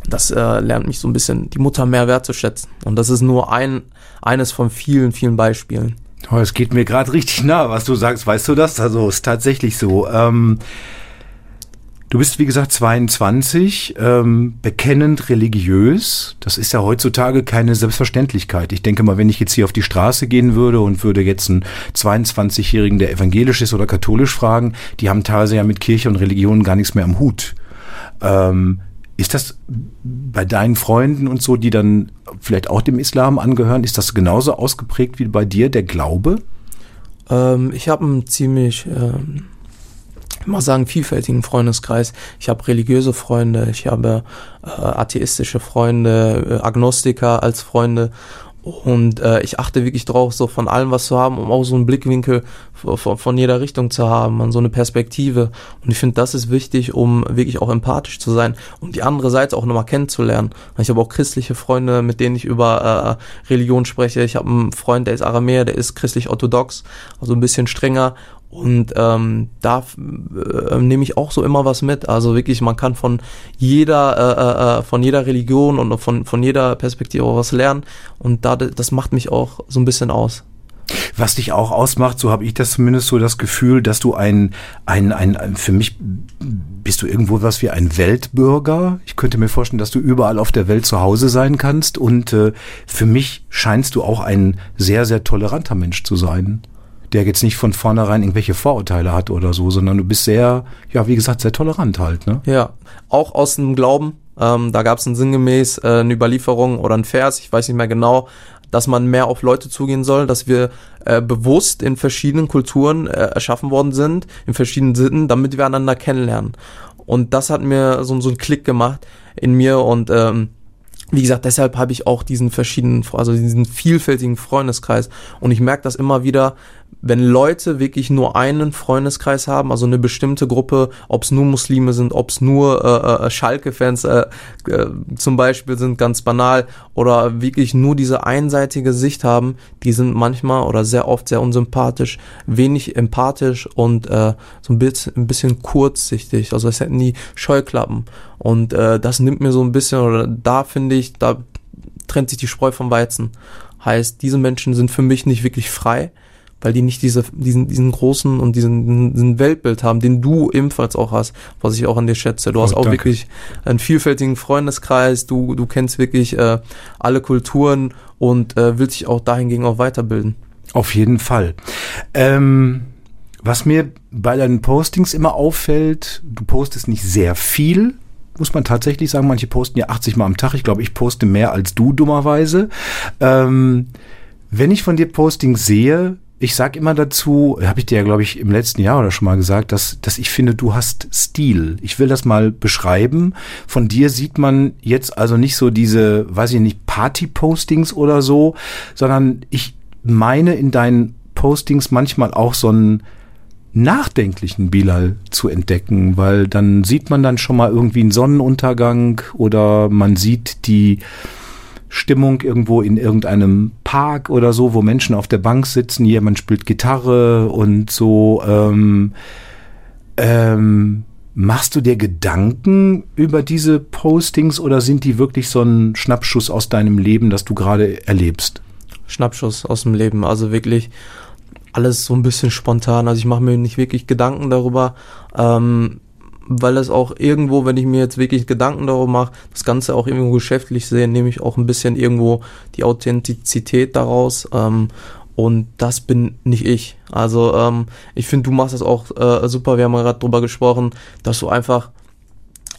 das äh, lernt mich so ein bisschen, die Mutter mehr wertzuschätzen. Und das ist nur ein, eines von vielen, vielen Beispielen. Oh, es geht mir gerade richtig nah, was du sagst. Weißt du das? Also ist tatsächlich so. Ähm, du bist, wie gesagt, 22, ähm, bekennend religiös. Das ist ja heutzutage keine Selbstverständlichkeit. Ich denke mal, wenn ich jetzt hier auf die Straße gehen würde und würde jetzt einen 22-Jährigen, der evangelisch ist oder katholisch fragen, die haben teilweise ja mit Kirche und Religion gar nichts mehr am Hut. Ähm, ist das bei deinen Freunden und so, die dann vielleicht auch dem Islam angehören, ist das genauso ausgeprägt wie bei dir, der Glaube? Ähm, ich habe einen ziemlich, ähm, mal sagen, vielfältigen Freundeskreis. Ich habe religiöse Freunde, ich habe äh, atheistische Freunde, äh, Agnostiker als Freunde und äh, ich achte wirklich drauf, so von allem was zu haben, um auch so einen Blickwinkel von, von jeder Richtung zu haben, an so eine Perspektive. Und ich finde, das ist wichtig, um wirklich auch empathisch zu sein und die andere Seite auch nochmal kennenzulernen. Ich habe auch christliche Freunde, mit denen ich über äh, Religion spreche. Ich habe einen Freund, der ist Aramäer, der ist christlich-orthodox, also ein bisschen strenger. Und ähm, da äh, nehme ich auch so immer was mit. Also wirklich, man kann von jeder, äh, äh, von jeder Religion und von, von jeder Perspektive was lernen. Und da, das macht mich auch so ein bisschen aus. Was dich auch ausmacht, so habe ich das zumindest so das Gefühl, dass du ein, ein, ein, ein, für mich bist du irgendwo was wie ein Weltbürger. Ich könnte mir vorstellen, dass du überall auf der Welt zu Hause sein kannst. Und äh, für mich scheinst du auch ein sehr, sehr toleranter Mensch zu sein der jetzt nicht von vornherein irgendwelche Vorurteile hat oder so, sondern du bist sehr, ja, wie gesagt, sehr tolerant halt, ne? Ja, auch aus dem Glauben. Ähm, da gab es ein sinngemäß äh, eine Überlieferung oder ein Vers, ich weiß nicht mehr genau, dass man mehr auf Leute zugehen soll, dass wir äh, bewusst in verschiedenen Kulturen äh, erschaffen worden sind, in verschiedenen Sitten, damit wir einander kennenlernen. Und das hat mir so, so einen Klick gemacht in mir und ähm, wie gesagt, deshalb habe ich auch diesen verschiedenen, also diesen vielfältigen Freundeskreis. Und ich merke das immer wieder, wenn Leute wirklich nur einen Freundeskreis haben, also eine bestimmte Gruppe, ob es nur Muslime sind, ob es nur äh, äh, Schalke-Fans äh, äh, zum Beispiel sind, ganz banal, oder wirklich nur diese einseitige Sicht haben, die sind manchmal oder sehr oft sehr unsympathisch, wenig empathisch und äh, so ein bisschen, ein bisschen kurzsichtig, also es hätten die Scheuklappen. Und äh, das nimmt mir so ein bisschen, oder da finde ich, da trennt sich die Spreu vom Weizen. Heißt, diese Menschen sind für mich nicht wirklich frei weil die nicht diese, diesen, diesen großen und diesen, diesen Weltbild haben, den du ebenfalls auch hast, was ich auch an dir schätze. Du oh, hast auch danke. wirklich einen vielfältigen Freundeskreis, du, du kennst wirklich äh, alle Kulturen und äh, willst dich auch dahingegen auch weiterbilden. Auf jeden Fall. Ähm, was mir bei deinen Postings immer auffällt, du postest nicht sehr viel, muss man tatsächlich sagen. Manche posten ja 80 Mal am Tag. Ich glaube, ich poste mehr als du, dummerweise. Ähm, wenn ich von dir Postings sehe, ich sag immer dazu, habe ich dir ja, glaube ich, im letzten Jahr oder schon mal gesagt, dass, dass ich finde, du hast Stil. Ich will das mal beschreiben. Von dir sieht man jetzt also nicht so diese, weiß ich nicht, Party-Postings oder so, sondern ich meine in deinen Postings manchmal auch so einen nachdenklichen Bilal zu entdecken, weil dann sieht man dann schon mal irgendwie einen Sonnenuntergang oder man sieht die Stimmung irgendwo in irgendeinem Park oder so, wo Menschen auf der Bank sitzen, jemand spielt Gitarre und so. Ähm, ähm, machst du dir Gedanken über diese Postings oder sind die wirklich so ein Schnappschuss aus deinem Leben, das du gerade erlebst? Schnappschuss aus dem Leben, also wirklich alles so ein bisschen spontan. Also ich mache mir nicht wirklich Gedanken darüber. Ähm, weil es auch irgendwo, wenn ich mir jetzt wirklich Gedanken darüber mache, das Ganze auch irgendwo geschäftlich sehe, nehme ich auch ein bisschen irgendwo die Authentizität daraus. Ähm, und das bin nicht ich. Also ähm, ich finde, du machst das auch äh, super. Wir haben gerade drüber gesprochen, dass du einfach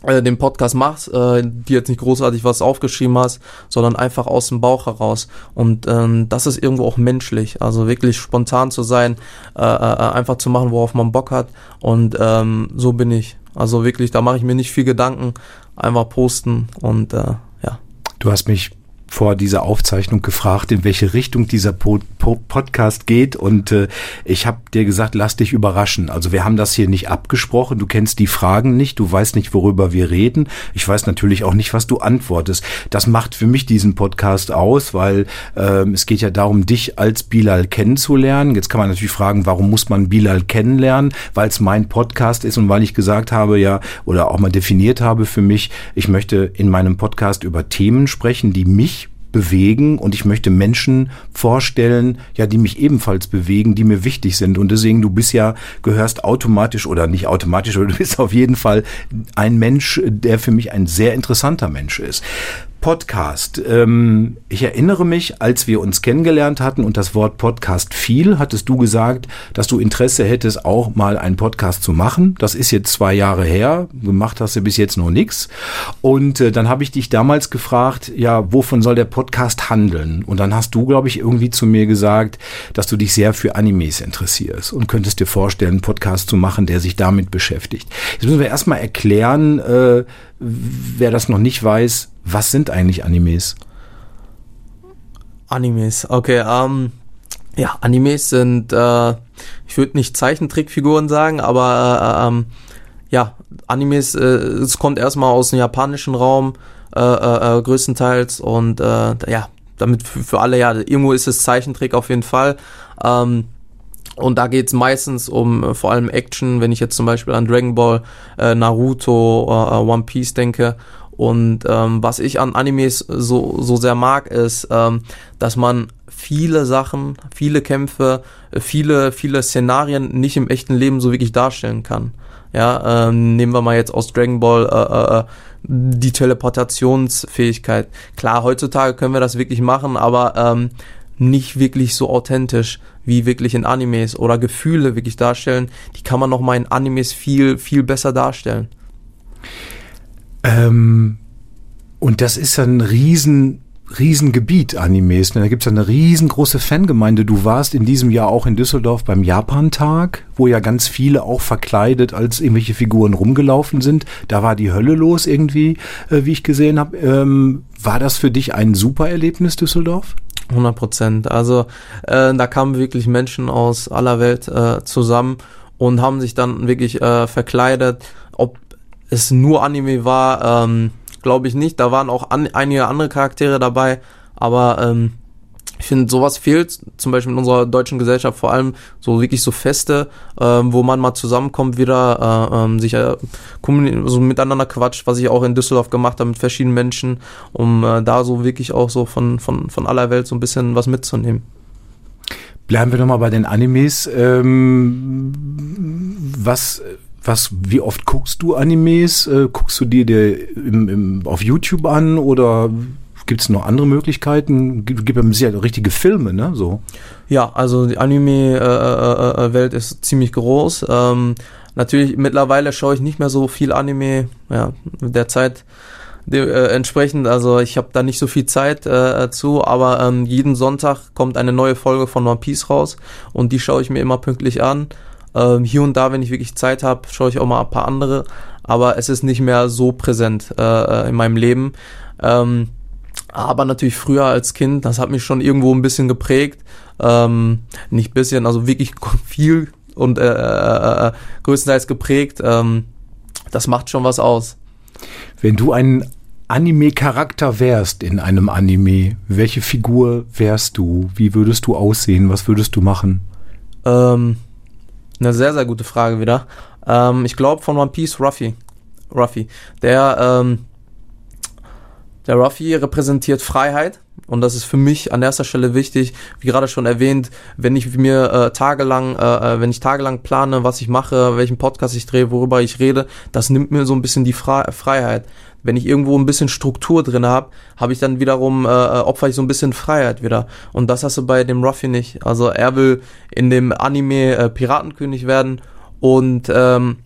äh, den Podcast machst, äh, dir jetzt nicht großartig was aufgeschrieben hast, sondern einfach aus dem Bauch heraus. Und ähm, das ist irgendwo auch menschlich. Also wirklich spontan zu sein, äh, äh, einfach zu machen, worauf man Bock hat. Und ähm, so bin ich. Also wirklich, da mache ich mir nicht viel Gedanken. Einfach posten und äh, ja. Du hast mich vor dieser Aufzeichnung gefragt, in welche Richtung dieser po po Podcast geht und äh, ich habe dir gesagt, lass dich überraschen. Also wir haben das hier nicht abgesprochen, du kennst die Fragen nicht, du weißt nicht, worüber wir reden. Ich weiß natürlich auch nicht, was du antwortest. Das macht für mich diesen Podcast aus, weil ähm, es geht ja darum, dich als Bilal kennenzulernen. Jetzt kann man natürlich fragen, warum muss man Bilal kennenlernen? Weil es mein Podcast ist und weil ich gesagt habe, ja, oder auch mal definiert habe für mich, ich möchte in meinem Podcast über Themen sprechen, die mich bewegen und ich möchte Menschen vorstellen, ja, die mich ebenfalls bewegen, die mir wichtig sind und deswegen du bist ja gehörst automatisch oder nicht automatisch, oder du bist auf jeden Fall ein Mensch, der für mich ein sehr interessanter Mensch ist. Podcast. Ähm, ich erinnere mich, als wir uns kennengelernt hatten und das Wort Podcast fiel, hattest du gesagt, dass du Interesse hättest, auch mal einen Podcast zu machen. Das ist jetzt zwei Jahre her. Gemacht hast du bis jetzt noch nichts. Und äh, dann habe ich dich damals gefragt, ja, wovon soll der Podcast handeln? Und dann hast du, glaube ich, irgendwie zu mir gesagt, dass du dich sehr für Animes interessierst und könntest dir vorstellen, einen Podcast zu machen, der sich damit beschäftigt. Jetzt müssen wir erstmal erklären, äh, wer das noch nicht weiß, was sind eigentlich Animes? Animes, okay. Ähm, ja, Animes sind, äh, ich würde nicht Zeichentrickfiguren sagen, aber äh, ähm, ja, Animes, äh, es kommt erstmal aus dem japanischen Raum äh, äh, äh größtenteils und äh, ja, damit für, für, alle, ja, irgendwo ist es Zeichentrick auf jeden Fall. Ähm, und da geht's meistens um äh, vor allem Action, wenn ich jetzt zum Beispiel an Dragon Ball, äh, Naruto, äh, One Piece denke. Und ähm, was ich an Animes so, so sehr mag, ist, ähm, dass man viele Sachen, viele Kämpfe, äh, viele, viele Szenarien nicht im echten Leben so wirklich darstellen kann. Ja, ähm, nehmen wir mal jetzt aus Dragon Ball äh, äh, äh die Teleportationsfähigkeit. Klar, heutzutage können wir das wirklich machen, aber ähm, nicht wirklich so authentisch wie wirklich in Animes oder Gefühle wirklich darstellen. Die kann man noch mal in Animes viel, viel besser darstellen. Ähm, und das ist ein riesen, Riesengebiet Animes. Ne? Da gibt es eine riesengroße Fangemeinde. Du warst in diesem Jahr auch in Düsseldorf beim Japantag, wo ja ganz viele auch verkleidet als irgendwelche Figuren rumgelaufen sind. Da war die Hölle los irgendwie, äh, wie ich gesehen habe. Ähm, war das für dich ein super Erlebnis, Düsseldorf? 100 Prozent. Also äh, da kamen wirklich Menschen aus aller Welt äh, zusammen und haben sich dann wirklich äh, verkleidet. Ob es nur Anime war, ähm, glaube ich nicht. Da waren auch an, einige andere Charaktere dabei, aber ähm, ich finde, sowas fehlt, zum Beispiel in unserer deutschen Gesellschaft, vor allem so wirklich so Feste, ähm, wo man mal zusammenkommt, wieder äh, ähm, sich äh, so miteinander quatscht, was ich auch in Düsseldorf gemacht habe mit verschiedenen Menschen, um äh, da so wirklich auch so von, von, von aller Welt so ein bisschen was mitzunehmen. Bleiben wir nochmal bei den Animes. Ähm, was was, wie oft guckst du Animes? Äh, guckst du dir, dir im, im, auf YouTube an oder gibt es noch andere Möglichkeiten? Gibt, gibt ja richtige Filme, ne? So. Ja, also die Anime-Welt äh, äh, ist ziemlich groß. Ähm, natürlich, mittlerweile schaue ich nicht mehr so viel Anime, ja, derzeit de, äh, entsprechend, also ich habe da nicht so viel Zeit äh, zu, aber ähm, jeden Sonntag kommt eine neue Folge von One Piece raus und die schaue ich mir immer pünktlich an. Ähm, hier und da, wenn ich wirklich Zeit habe, schaue ich auch mal ein paar andere, aber es ist nicht mehr so präsent äh, in meinem Leben. Ähm, aber natürlich früher als Kind, das hat mich schon irgendwo ein bisschen geprägt. Ähm, nicht bisschen, also wirklich viel und äh, äh, äh, größtenteils geprägt. Ähm, das macht schon was aus. Wenn du ein Anime-Charakter wärst in einem Anime, welche Figur wärst du? Wie würdest du aussehen? Was würdest du machen? Ähm, eine sehr, sehr gute Frage wieder. Ähm, ich glaube von One Piece Ruffy. Ruffy. Der, ähm, der Ruffy repräsentiert Freiheit und das ist für mich an erster Stelle wichtig. Wie gerade schon erwähnt, wenn ich mir äh, tagelang, äh, äh wenn ich tagelang plane, was ich mache, welchen Podcast ich drehe, worüber ich rede, das nimmt mir so ein bisschen die Fre Freiheit. Wenn ich irgendwo ein bisschen Struktur drin habe, habe ich dann wiederum, äh, äh, opfer ich so ein bisschen Freiheit wieder. Und das hast du bei dem Ruffy nicht. Also er will in dem Anime äh, Piratenkönig werden und ähm,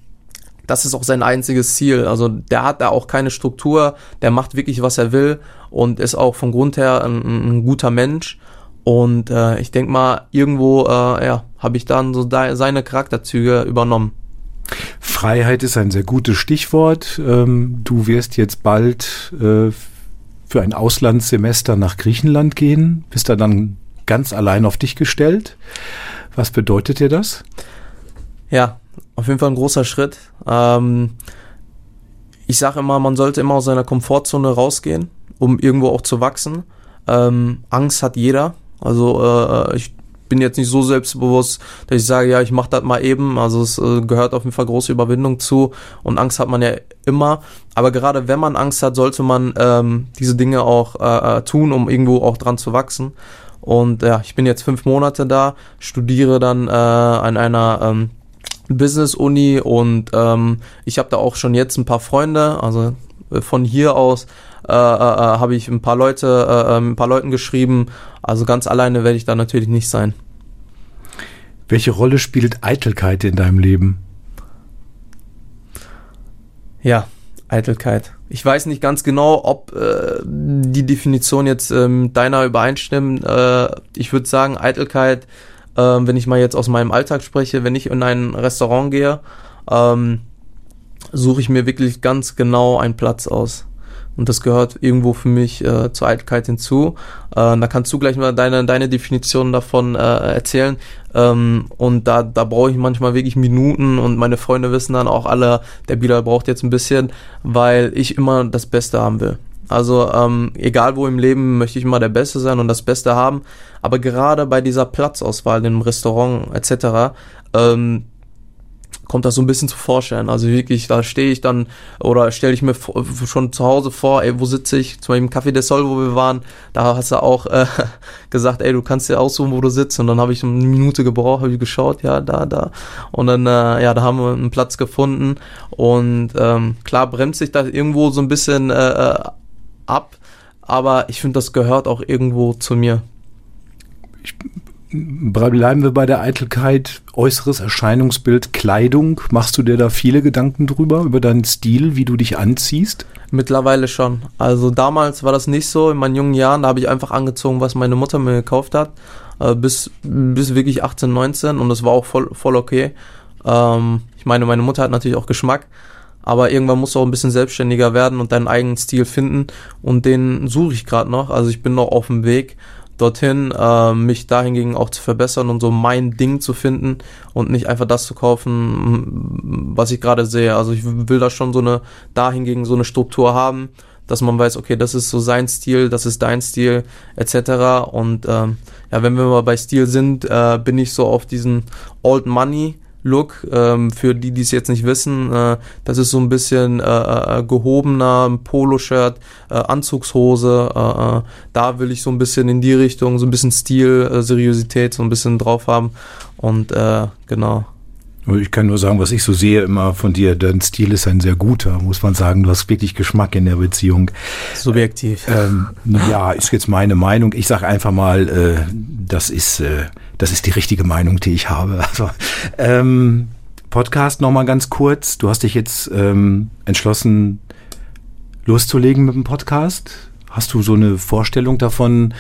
das ist auch sein einziges Ziel. Also der hat da auch keine Struktur, der macht wirklich, was er will und ist auch vom Grund her ein, ein guter Mensch. Und äh, ich denke mal, irgendwo äh, ja, habe ich dann so da, seine Charakterzüge übernommen. Freiheit ist ein sehr gutes Stichwort. Ähm, du wirst jetzt bald äh, für ein Auslandssemester nach Griechenland gehen, bist da dann ganz allein auf dich gestellt. Was bedeutet dir das? Ja, auf jeden Fall ein großer Schritt. Ähm, ich sage immer, man sollte immer aus seiner Komfortzone rausgehen, um irgendwo auch zu wachsen. Ähm, Angst hat jeder. Also äh, ich bin jetzt nicht so selbstbewusst, dass ich sage, ja, ich mache das mal eben. Also es äh, gehört auf jeden Fall große Überwindung zu und Angst hat man ja immer. Aber gerade wenn man Angst hat, sollte man ähm, diese Dinge auch äh, äh, tun, um irgendwo auch dran zu wachsen. Und ja, ich bin jetzt fünf Monate da, studiere dann äh, an einer ähm, Business-Uni und ähm, ich habe da auch schon jetzt ein paar Freunde, also äh, von hier aus äh, äh, äh, habe ich ein paar Leute, äh, ein paar Leuten geschrieben. Also ganz alleine werde ich da natürlich nicht sein. Welche Rolle spielt Eitelkeit in deinem Leben? Ja, Eitelkeit. Ich weiß nicht ganz genau, ob äh, die Definition jetzt äh, mit deiner übereinstimmt. Äh, ich würde sagen, Eitelkeit, äh, wenn ich mal jetzt aus meinem Alltag spreche, wenn ich in ein Restaurant gehe, ähm, suche ich mir wirklich ganz genau einen Platz aus. Und das gehört irgendwo für mich äh, zur Eitelkeit hinzu. Äh, da kannst du gleich mal deine, deine Definition davon äh, erzählen. Ähm, und da, da brauche ich manchmal wirklich Minuten und meine Freunde wissen dann auch alle, der Bilal braucht jetzt ein bisschen, weil ich immer das Beste haben will. Also ähm, egal wo im Leben möchte ich immer der Beste sein und das Beste haben. Aber gerade bei dieser Platzauswahl im Restaurant etc. Ähm, kommt das so ein bisschen zu Vorstellen. Also wirklich, da stehe ich dann oder stelle ich mir schon zu Hause vor, ey, wo sitze ich? Zum Beispiel im Café del Sol, wo wir waren, da hast du auch äh, gesagt, ey, du kannst dir aussuchen, wo du sitzt. Und dann habe ich eine Minute gebraucht, habe ich geschaut, ja, da, da. Und dann, äh, ja, da haben wir einen Platz gefunden. Und ähm, klar bremst sich da irgendwo so ein bisschen äh, äh ab, aber ich finde, das gehört auch irgendwo zu mir. Ich Bleiben wir bei der Eitelkeit, äußeres Erscheinungsbild, Kleidung. Machst du dir da viele Gedanken drüber, über deinen Stil, wie du dich anziehst? Mittlerweile schon. Also damals war das nicht so. In meinen jungen Jahren, da habe ich einfach angezogen, was meine Mutter mir gekauft hat. Äh, bis, bis wirklich 18, 19 und das war auch voll, voll okay. Ähm, ich meine, meine Mutter hat natürlich auch Geschmack, aber irgendwann musst du auch ein bisschen selbstständiger werden und deinen eigenen Stil finden und den suche ich gerade noch. Also ich bin noch auf dem Weg dorthin, äh, mich dahingegen auch zu verbessern und so mein Ding zu finden und nicht einfach das zu kaufen, was ich gerade sehe. Also ich will da schon so eine, dahingegen so eine Struktur haben, dass man weiß, okay, das ist so sein Stil, das ist dein Stil, etc. Und ähm, ja, wenn wir mal bei Stil sind, äh, bin ich so auf diesen Old Money Look. Ähm, für die, die es jetzt nicht wissen, äh, das ist so ein bisschen äh, äh, gehobener Poloshirt, äh, Anzugshose. Äh, äh, da will ich so ein bisschen in die Richtung, so ein bisschen Stil, äh, Seriosität so ein bisschen drauf haben. Und äh, genau. Ich kann nur sagen, was ich so sehe immer von dir, dein Stil ist ein sehr guter, muss man sagen. Du hast wirklich Geschmack in der Beziehung. Subjektiv. Ähm, ja, ist jetzt meine Meinung. Ich sage einfach mal, äh, das ist äh, das ist die richtige Meinung, die ich habe. Also, ähm, Podcast nochmal ganz kurz. Du hast dich jetzt ähm, entschlossen, loszulegen mit dem Podcast. Hast du so eine Vorstellung davon,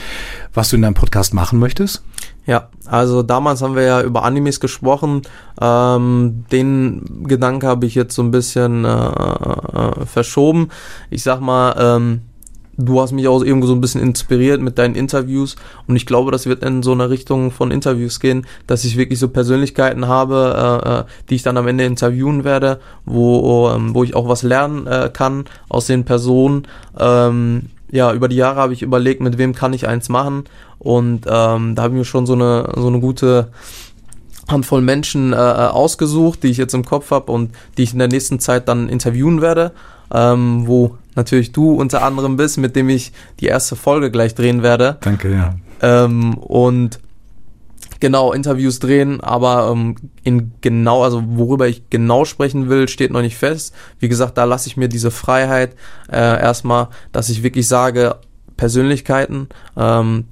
was du in deinem Podcast machen möchtest? Ja, also damals haben wir ja über Animes gesprochen. Ähm, den Gedanke habe ich jetzt so ein bisschen äh, äh, verschoben. Ich sag mal, ähm, du hast mich auch irgendwo so ein bisschen inspiriert mit deinen Interviews und ich glaube, das wird in so eine Richtung von Interviews gehen, dass ich wirklich so Persönlichkeiten habe, äh, äh die ich dann am Ende interviewen werde, wo, ähm, wo ich auch was lernen äh, kann aus den Personen. Ähm, ja, über die Jahre habe ich überlegt, mit wem kann ich eins machen und ähm, da habe ich mir schon so eine, so eine gute Handvoll Menschen äh, äh ausgesucht, die ich jetzt im Kopf habe und die ich in der nächsten Zeit dann interviewen werde, ähm, wo natürlich du unter anderem bist, mit dem ich die erste Folge gleich drehen werde. Danke, ja. Ähm, und genau Interviews drehen, aber ähm, in genau, also worüber ich genau sprechen will, steht noch nicht fest. Wie gesagt, da lasse ich mir diese Freiheit äh, erstmal, dass ich wirklich sage, Persönlichkeiten, ähm,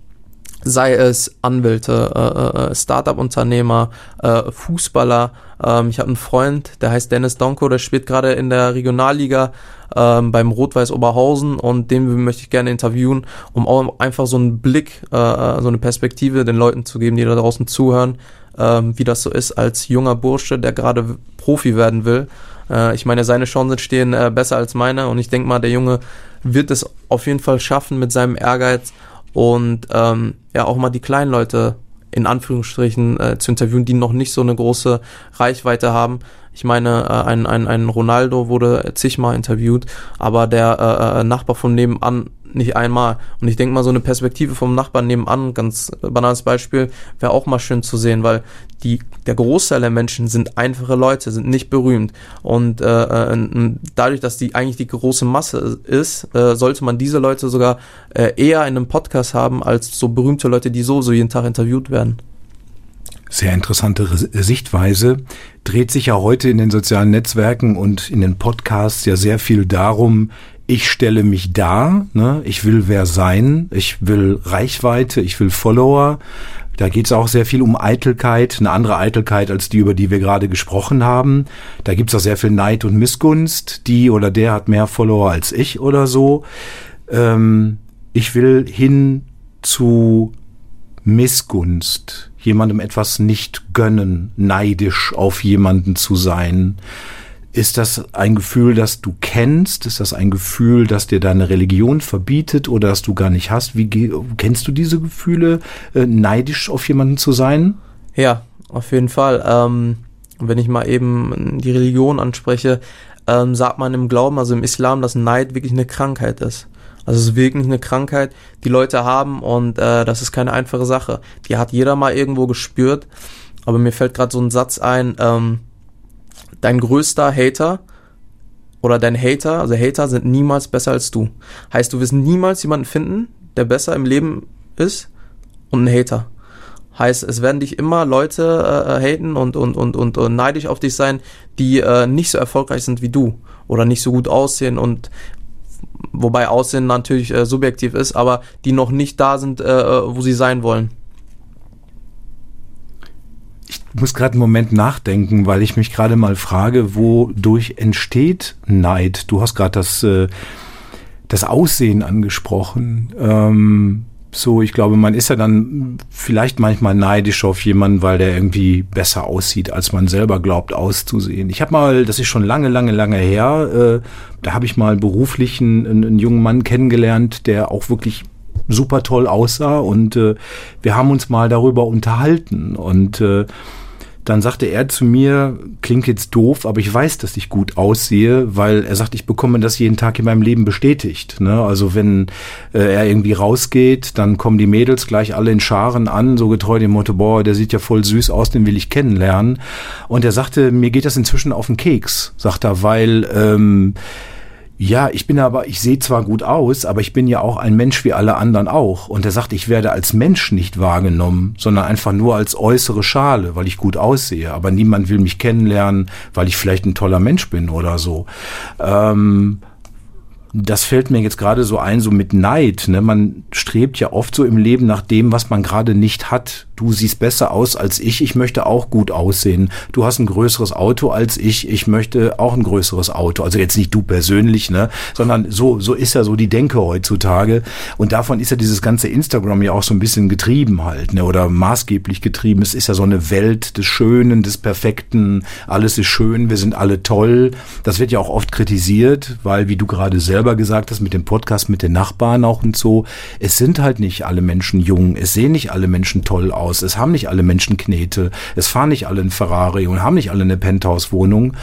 sei es Anwälte, äh, äh, Startup-Unternehmer, äh, Fußballer. Ähm, ich habe einen Freund, der heißt Dennis Donko, der spielt gerade in der Regionalliga ähm, beim Rot-Weiß Oberhausen und den möchte ich gerne interviewen, um auch einfach so einen Blick, äh, äh, so eine Perspektive den Leuten zu geben, die da draußen zuhören, ähm, wie das so ist als junger Bursche, der gerade Profi werden will. Äh, ich meine, seine Chancen stehen äh, besser als meine und ich denke mal, der Junge wird es auf jeden Fall schaffen mit seinem Ehrgeiz und ähm, ja auch mal die kleinen Leute in Anführungsstrichen äh, zu interviewen, die noch nicht so eine große Reichweite haben. Ich meine, äh, ein, ein, ein Ronaldo wurde zigmal interviewt, aber der äh, äh Nachbar von nebenan nicht einmal. Und ich denke mal, so eine Perspektive vom Nachbarn nebenan, ganz banales Beispiel, wäre auch mal schön zu sehen, weil die, der Großteil der Menschen sind einfache Leute, sind nicht berühmt. Und äh, äh, dadurch, dass die eigentlich die große Masse ist, äh, sollte man diese Leute sogar äh, eher in einem Podcast haben, als so berühmte Leute, die so, so jeden Tag interviewt werden. Sehr interessante Sichtweise. Dreht sich ja heute in den sozialen Netzwerken und in den Podcasts ja sehr viel darum, ich stelle mich dar, ne? ich will wer sein, ich will Reichweite, ich will Follower. Da geht es auch sehr viel um Eitelkeit, eine andere Eitelkeit als die, über die wir gerade gesprochen haben. Da gibt es auch sehr viel Neid und Missgunst. Die oder der hat mehr Follower als ich oder so. Ähm, ich will hin zu Missgunst, jemandem etwas nicht gönnen, neidisch auf jemanden zu sein. Ist das ein Gefühl, das du kennst? Ist das ein Gefühl, das dir deine Religion verbietet oder das du gar nicht hast? Wie kennst du diese Gefühle, äh, neidisch auf jemanden zu sein? Ja, auf jeden Fall. Ähm, wenn ich mal eben die Religion anspreche, ähm, sagt man im Glauben, also im Islam, dass Neid wirklich eine Krankheit ist. Also es ist wirklich eine Krankheit, die Leute haben und äh, das ist keine einfache Sache. Die hat jeder mal irgendwo gespürt. Aber mir fällt gerade so ein Satz ein, ähm, dein größter Hater oder dein Hater, also Hater sind niemals besser als du. Heißt, du wirst niemals jemanden finden, der besser im Leben ist und ein Hater. Heißt, es werden dich immer Leute äh, äh haten und, und, und, und, und neidisch auf dich sein, die äh, nicht so erfolgreich sind wie du oder nicht so gut aussehen und wobei Aussehen natürlich äh, subjektiv ist, aber die noch nicht da sind, äh, äh wo sie sein wollen. Ich muss gerade einen Moment nachdenken, weil ich mich gerade mal frage, wodurch entsteht Neid? Du hast gerade das, äh, das Aussehen angesprochen. Ähm, so, ich glaube, man ist ja dann vielleicht manchmal neidisch auf jemanden, weil der irgendwie besser aussieht, als man selber glaubt auszusehen. Ich habe mal, das ist schon lange, lange, lange her, äh, da habe ich mal beruflich einen, einen jungen Mann kennengelernt, der auch wirklich super toll aussah und äh, wir haben uns mal darüber unterhalten und äh, dann sagte er zu mir, klingt jetzt doof, aber ich weiß, dass ich gut aussehe, weil er sagt, ich bekomme das jeden Tag in meinem Leben bestätigt. Ne? Also wenn äh, er irgendwie rausgeht, dann kommen die Mädels gleich alle in Scharen an, so getreu dem Motto, boah, der sieht ja voll süß aus, den will ich kennenlernen. Und er sagte, mir geht das inzwischen auf den Keks, sagt er, weil ähm, ja, ich bin aber, ich sehe zwar gut aus, aber ich bin ja auch ein Mensch wie alle anderen auch. Und er sagt, ich werde als Mensch nicht wahrgenommen, sondern einfach nur als äußere Schale, weil ich gut aussehe. Aber niemand will mich kennenlernen, weil ich vielleicht ein toller Mensch bin oder so. Ähm, das fällt mir jetzt gerade so ein, so mit Neid. Ne? Man strebt ja oft so im Leben nach dem, was man gerade nicht hat. Du siehst besser aus als ich, ich möchte auch gut aussehen. Du hast ein größeres Auto als ich, ich möchte auch ein größeres Auto. Also jetzt nicht du persönlich, ne? sondern so, so ist ja so die Denke heutzutage. Und davon ist ja dieses ganze Instagram ja auch so ein bisschen getrieben halt, ne? oder maßgeblich getrieben. Es ist ja so eine Welt des Schönen, des Perfekten. Alles ist schön, wir sind alle toll. Das wird ja auch oft kritisiert, weil, wie du gerade selber gesagt hast, mit dem Podcast, mit den Nachbarn auch und so, es sind halt nicht alle Menschen jung, es sehen nicht alle Menschen toll aus, es haben nicht alle Menschen Knete, es fahren nicht alle ein Ferrari und haben nicht alle eine Penthouse-Wohnung.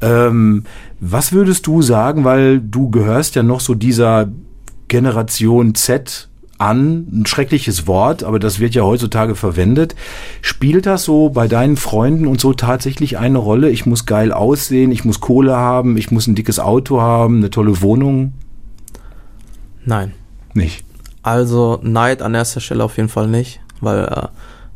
Ähm, was würdest du sagen, weil du gehörst ja noch so dieser Generation Z an, ein schreckliches Wort, aber das wird ja heutzutage verwendet. Spielt das so bei deinen Freunden und so tatsächlich eine Rolle? Ich muss geil aussehen, ich muss Kohle haben, ich muss ein dickes Auto haben, eine tolle Wohnung? Nein. Nicht. Also Neid an erster Stelle auf jeden Fall nicht, weil äh,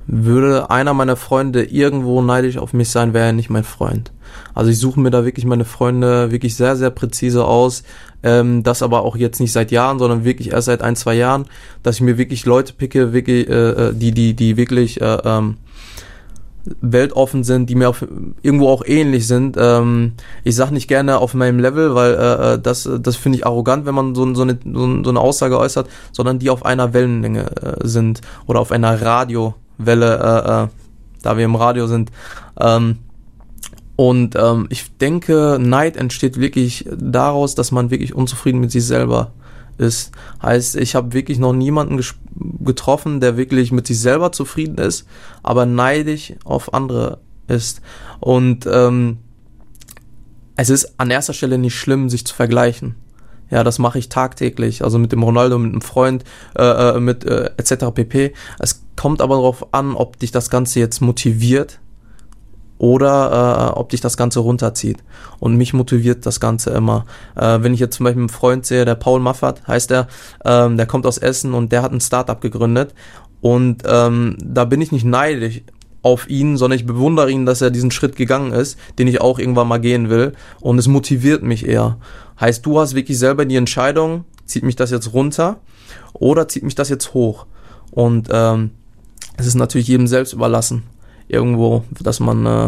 würde einer meiner Freunde irgendwo neidisch auf mich sein, wäre er nicht mein Freund. Also ich suche mir da wirklich meine Freunde wirklich sehr, sehr präzise aus. Ähm, das aber auch jetzt nicht seit Jahren, sondern wirklich erst seit ein, zwei Jahren, dass ich mir wirklich Leute picke, wirklich, äh, äh die, die, die wirklich äh, ähm, weltoffen sind, die mir auf, irgendwo auch ähnlich sind. Ähm, ich sag nicht gerne auf meinem Level, weil äh, äh das, das finde ich arrogant, wenn man so, so, eine, so eine Aussage äußert, sondern die auf einer Wellenlänge äh, sind oder auf einer Radio. Welle, äh, äh, da wir im Radio sind. Ähm, und ähm, ich denke, Neid entsteht wirklich daraus, dass man wirklich unzufrieden mit sich selber ist. Heißt, ich habe wirklich noch niemanden getroffen, der wirklich mit sich selber zufrieden ist, aber neidisch auf andere ist. Und ähm, es ist an erster Stelle nicht schlimm, sich zu vergleichen. Ja, das mache ich tagtäglich, also mit dem Ronaldo, mit einem Freund, äh, äh mit äh, etc. pp. Es kommt aber darauf an, ob dich das Ganze jetzt motiviert oder äh, ob dich das Ganze runterzieht. Und mich motiviert das Ganze immer. Äh, wenn ich jetzt zum Beispiel einen Freund sehe, der Paul Maffert heißt er, ähm, der kommt aus Essen und der hat ein Startup gegründet. Und ähm, da bin ich nicht neidisch auf ihn, sondern ich bewundere ihn, dass er diesen Schritt gegangen ist, den ich auch irgendwann mal gehen will. Und es motiviert mich eher. Heißt, du hast wirklich selber die Entscheidung, zieht mich das jetzt runter oder zieht mich das jetzt hoch? Und ähm, es ist natürlich jedem selbst überlassen, irgendwo, dass man äh,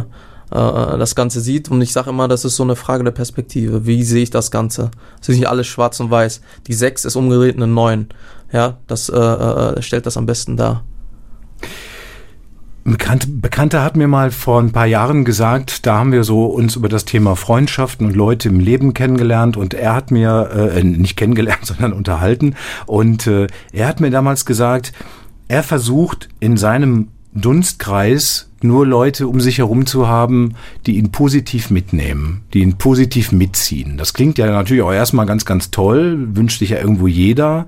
äh, das Ganze sieht. Und ich sage immer, das ist so eine Frage der Perspektive. Wie sehe ich das Ganze? Es ist nicht alles schwarz und weiß. Die 6 ist umgedreht eine 9. Ja, das äh, äh, stellt das am besten dar. Bekannte, Bekannter hat mir mal vor ein paar Jahren gesagt, da haben wir so uns über das Thema Freundschaften und Leute im Leben kennengelernt und er hat mir, äh, nicht kennengelernt, sondern unterhalten und äh, er hat mir damals gesagt, er versucht in seinem Dunstkreis nur Leute um sich herum zu haben, die ihn positiv mitnehmen, die ihn positiv mitziehen. Das klingt ja natürlich auch erstmal ganz, ganz toll, wünscht sich ja irgendwo jeder,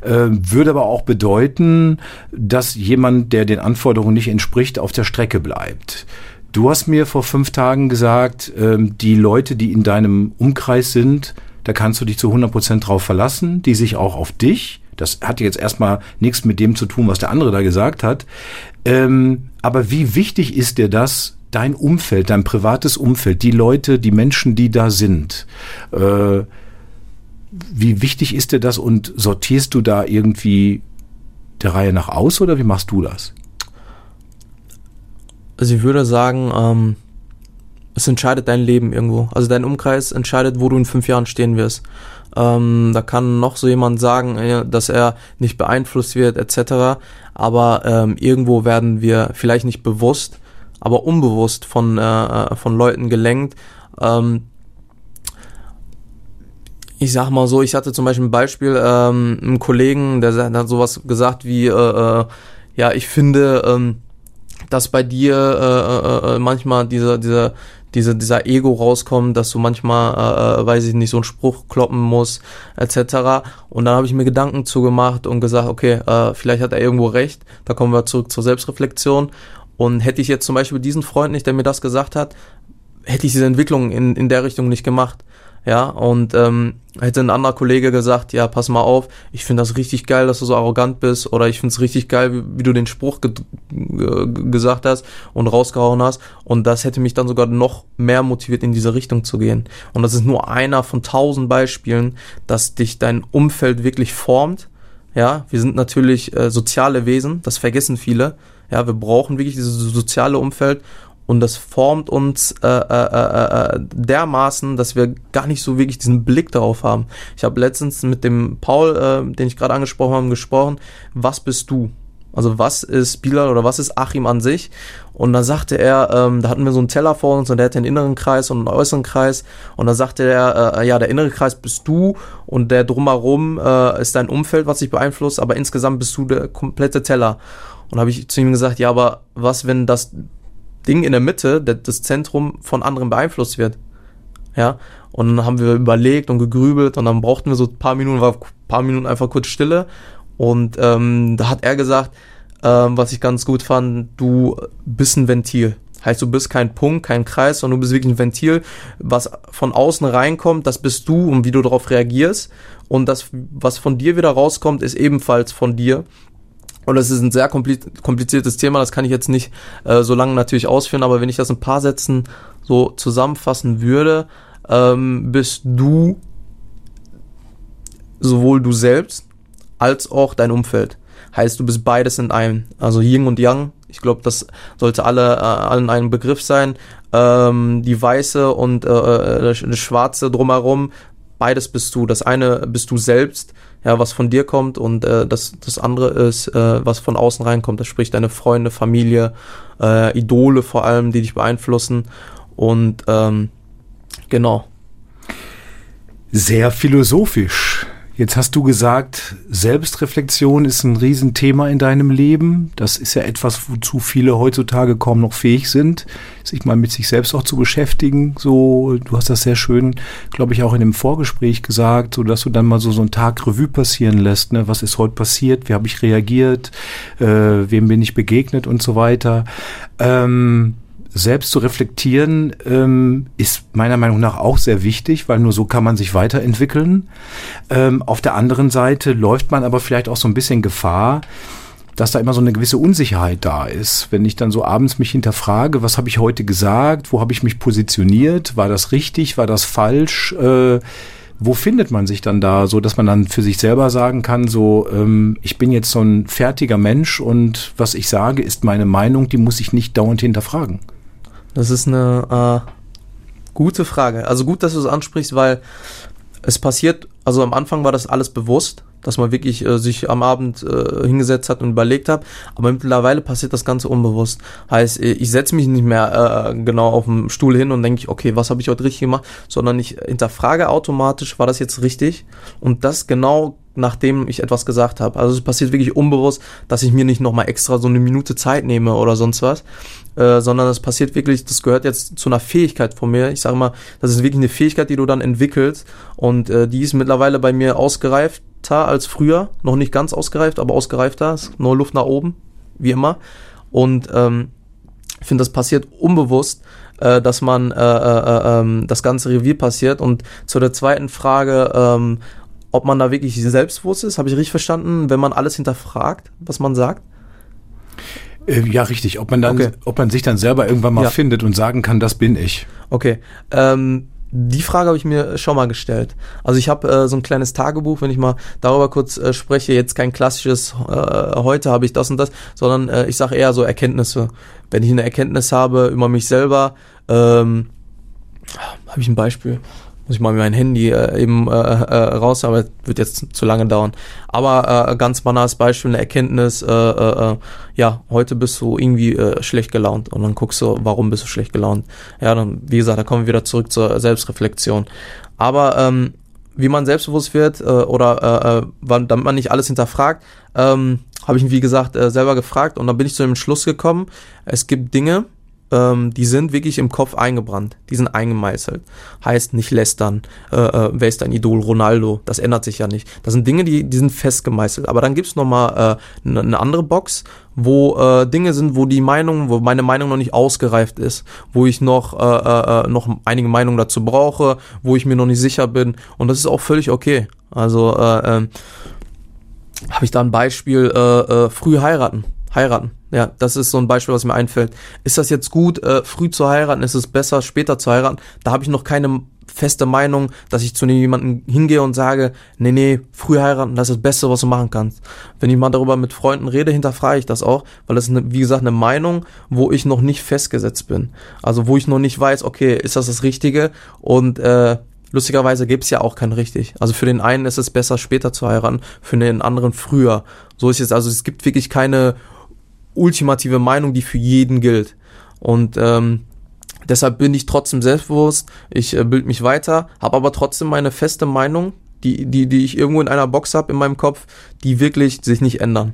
äh, würde aber auch bedeuten, dass jemand, der den Anforderungen nicht entspricht, auf der Strecke bleibt. Du hast mir vor fünf Tagen gesagt, äh, die Leute, die in deinem Umkreis sind, da kannst du dich zu 100 Prozent drauf verlassen, die sich auch auf dich das hat jetzt erstmal nichts mit dem zu tun, was der andere da gesagt hat. Ähm, aber wie wichtig ist dir das, dein Umfeld, dein privates Umfeld, die Leute, die Menschen, die da sind? Äh, wie wichtig ist dir das und sortierst du da irgendwie der Reihe nach aus oder wie machst du das? Also ich würde sagen, ähm, es entscheidet dein Leben irgendwo. Also dein Umkreis entscheidet, wo du in fünf Jahren stehen wirst. Ähm, da kann noch so jemand sagen, äh, dass er nicht beeinflusst wird etc. Aber ähm, irgendwo werden wir vielleicht nicht bewusst, aber unbewusst von, äh, äh von Leuten gelenkt. Ähm, ich sag mal so, ich hatte zum Beispiel ein Beispiel, ähm, einen Kollegen, der, der hat sowas gesagt wie, äh, äh, ja, ich finde, ähm, dass bei dir äh, äh, äh manchmal diese, diese diese, dieser Ego rauskommt, dass du manchmal, äh, äh, weiß ich nicht, so einen Spruch kloppen musst, etc. Und dann habe ich mir Gedanken zugemacht und gesagt, okay, äh, vielleicht hat er irgendwo recht. Da kommen wir zurück zur Selbstreflexion. Und hätte ich jetzt zum Beispiel diesen Freund nicht, der mir das gesagt hat, hätte ich diese Entwicklung in, in der Richtung nicht gemacht. Ja, und ähm, hätte ein anderer Kollege gesagt, ja, pass mal auf, ich finde das richtig geil, dass du so arrogant bist, oder ich finde es richtig geil, wie, wie, du den Spruch ge gesagt hast und rausgehauen hast. Und das hätte mich dann sogar noch mehr motiviert, in diese Richtung zu gehen. Und das ist nur einer von tausend Beispielen, dass dich dein Umfeld wirklich formt. Ja, wir sind natürlich äh, soziale Wesen, das vergessen viele. Ja, wir brauchen wirklich dieses soziale Umfeld und das formt uns äh, äh, äh, äh, dermaßen, dass wir gar nicht so wirklich diesen Blick darauf haben. Ich habe letztens mit dem Paul, äh, den ich gerade angesprochen habe, gesprochen, was bist du? Also was ist Bilal oder was ist Achim an sich? Und dann sagte er, ähm, da hatten wir so einen Teller vor uns und der hatte einen inneren Kreis und einen äußeren Kreis. Und dann sagte er, äh, ja, der innere Kreis bist du und der drumherum äh, ist dein Umfeld, was dich beeinflusst, aber insgesamt bist du der komplette Teller. Und habe ich zu ihm gesagt, ja, aber was, wenn das Ding in der Mitte, das Zentrum von anderen beeinflusst wird. Ja, und dann haben wir überlegt und gegrübelt und dann brauchten wir so ein paar Minuten, war ein paar Minuten einfach kurz Stille. Und ähm, da hat er gesagt, ähm, was ich ganz gut fand, du bist ein Ventil. Heißt, du bist kein Punkt, kein Kreis, sondern du bist wirklich ein Ventil, was von außen reinkommt, das bist du und wie du darauf reagierst. Und das, was von dir wieder rauskommt, ist ebenfalls von dir. Und das ist ein sehr kompliziertes Thema, das kann ich jetzt nicht äh, so lange natürlich ausführen, aber wenn ich das in ein paar Sätzen so zusammenfassen würde, ähm, bist du sowohl du selbst als auch dein Umfeld. Heißt, du bist beides in einem. Also Yin und Yang. Ich glaube, das sollte alle äh, allen ein Begriff sein. Ähm, die weiße und äh, äh das schwarze drumherum. Beides bist du. Das eine bist du selbst ja, was von dir kommt und äh, das, das andere ist, äh, was von außen reinkommt. Das spricht deine Freunde, Familie, äh, Idole vor allem, die dich beeinflussen. Und ähm, genau. Sehr philosophisch. Jetzt hast du gesagt, Selbstreflexion ist ein Riesenthema in deinem Leben. Das ist ja etwas, wozu viele heutzutage kaum noch fähig sind, sich mal mit sich selbst auch zu beschäftigen. So, du hast das sehr schön, glaube ich, auch in dem Vorgespräch gesagt, so dass du dann mal so so einen Tag Revue passieren lässt. Ne? Was ist heute passiert? Wie habe ich reagiert? Äh, wem bin ich begegnet und so weiter. Ähm, selbst zu reflektieren, ähm, ist meiner Meinung nach auch sehr wichtig, weil nur so kann man sich weiterentwickeln. Ähm, auf der anderen Seite läuft man aber vielleicht auch so ein bisschen Gefahr, dass da immer so eine gewisse Unsicherheit da ist. Wenn ich dann so abends mich hinterfrage, was habe ich heute gesagt, wo habe ich mich positioniert, war das richtig, war das falsch? Äh, wo findet man sich dann da, so dass man dann für sich selber sagen kann, so ähm, ich bin jetzt so ein fertiger Mensch und was ich sage ist meine Meinung, die muss ich nicht dauernd hinterfragen. Das ist eine äh, gute Frage. Also gut, dass du es ansprichst, weil es passiert, also am Anfang war das alles bewusst, dass man wirklich äh, sich am Abend äh, hingesetzt hat und überlegt hat, aber mittlerweile passiert das Ganze unbewusst. Heißt, äh, ich setze mich nicht mehr äh, genau auf dem Stuhl hin und denke, okay, was habe ich heute richtig gemacht, sondern ich hinterfrage automatisch, war das jetzt richtig? Und das genau nachdem ich etwas gesagt habe. Also es passiert wirklich unbewusst, dass ich mir nicht nochmal extra so eine Minute Zeit nehme oder sonst was, äh, sondern das passiert wirklich, das gehört jetzt zu einer Fähigkeit von mir. Ich sage mal, das ist wirklich eine Fähigkeit, die du dann entwickelst und äh, die ist mittlerweile bei mir ausgereifter als früher. Noch nicht ganz ausgereift, aber ausgereifter. Ist nur Luft nach oben, wie immer. Und ähm, ich finde, das passiert unbewusst, äh, dass man äh, äh, äh, ähm, das ganze Revier passiert. Und zu der zweiten Frage, ähm, ob man da wirklich selbstbewusst ist, habe ich richtig verstanden, wenn man alles hinterfragt, was man sagt? Äh, ja, richtig. Ob man dann, okay. ob man sich dann selber irgendwann mal ja. findet und sagen kann, das bin ich. Okay. Ähm, die Frage habe ich mir schon mal gestellt. Also ich habe äh, so ein kleines Tagebuch, wenn ich mal darüber kurz äh, spreche, jetzt kein klassisches, äh, heute habe ich das und das, sondern äh, ich sage eher so Erkenntnisse. Wenn ich eine Erkenntnis habe über mich selber, ähm, habe ich ein Beispiel muss ich mal mein Handy äh, eben äh, äh, raus, aber wird jetzt zu lange dauern. Aber äh, ganz banales Beispiel, eine Erkenntnis, äh, äh, äh, ja, heute bist du irgendwie äh, schlecht gelaunt und dann guckst du, warum bist du schlecht gelaunt. Ja, dann, wie gesagt, da kommen wir wieder zurück zur Selbstreflexion. Aber ähm, wie man selbstbewusst wird äh, oder äh, äh, damit man nicht alles hinterfragt, ähm, habe ich wie gesagt, äh, selber gefragt und dann bin ich zu dem Schluss gekommen, es gibt Dinge, ähm, die sind wirklich im Kopf eingebrannt. Die sind eingemeißelt. Heißt nicht lästern, äh, äh, wer ist dein Idol, Ronaldo, das ändert sich ja nicht. Das sind Dinge, die, die sind festgemeißelt. Aber dann gibt's nochmal äh, eine ne andere Box, wo äh, Dinge sind, wo die Meinung, wo meine Meinung noch nicht ausgereift ist, wo ich noch, äh, äh, äh noch einige Meinungen dazu brauche, wo ich mir noch nicht sicher bin. Und das ist auch völlig okay. Also äh, äh, habe ich da ein Beispiel, äh, äh, früh heiraten. Heiraten. Ja, das ist so ein Beispiel, was mir einfällt. Ist das jetzt gut, äh, früh zu heiraten? Ist es besser, später zu heiraten? Da habe ich noch keine feste Meinung, dass ich zu jemandem hingehe und sage, nee, nee, früh heiraten, das ist das Beste, was du machen kannst. Wenn ich mal darüber mit Freunden rede, hinterfrage ich das auch, weil das ist, eine, wie gesagt, eine Meinung, wo ich noch nicht festgesetzt bin. Also wo ich noch nicht weiß, okay, ist das das Richtige? Und äh, lustigerweise gibt's ja auch kein richtig. Also für den einen ist es besser, später zu heiraten, für den anderen früher. So ist es also, es gibt wirklich keine ultimative Meinung, die für jeden gilt. Und ähm, deshalb bin ich trotzdem selbstbewusst, ich äh, bild mich weiter, habe aber trotzdem meine feste Meinung, die, die, die ich irgendwo in einer Box habe in meinem Kopf, die wirklich sich nicht ändern.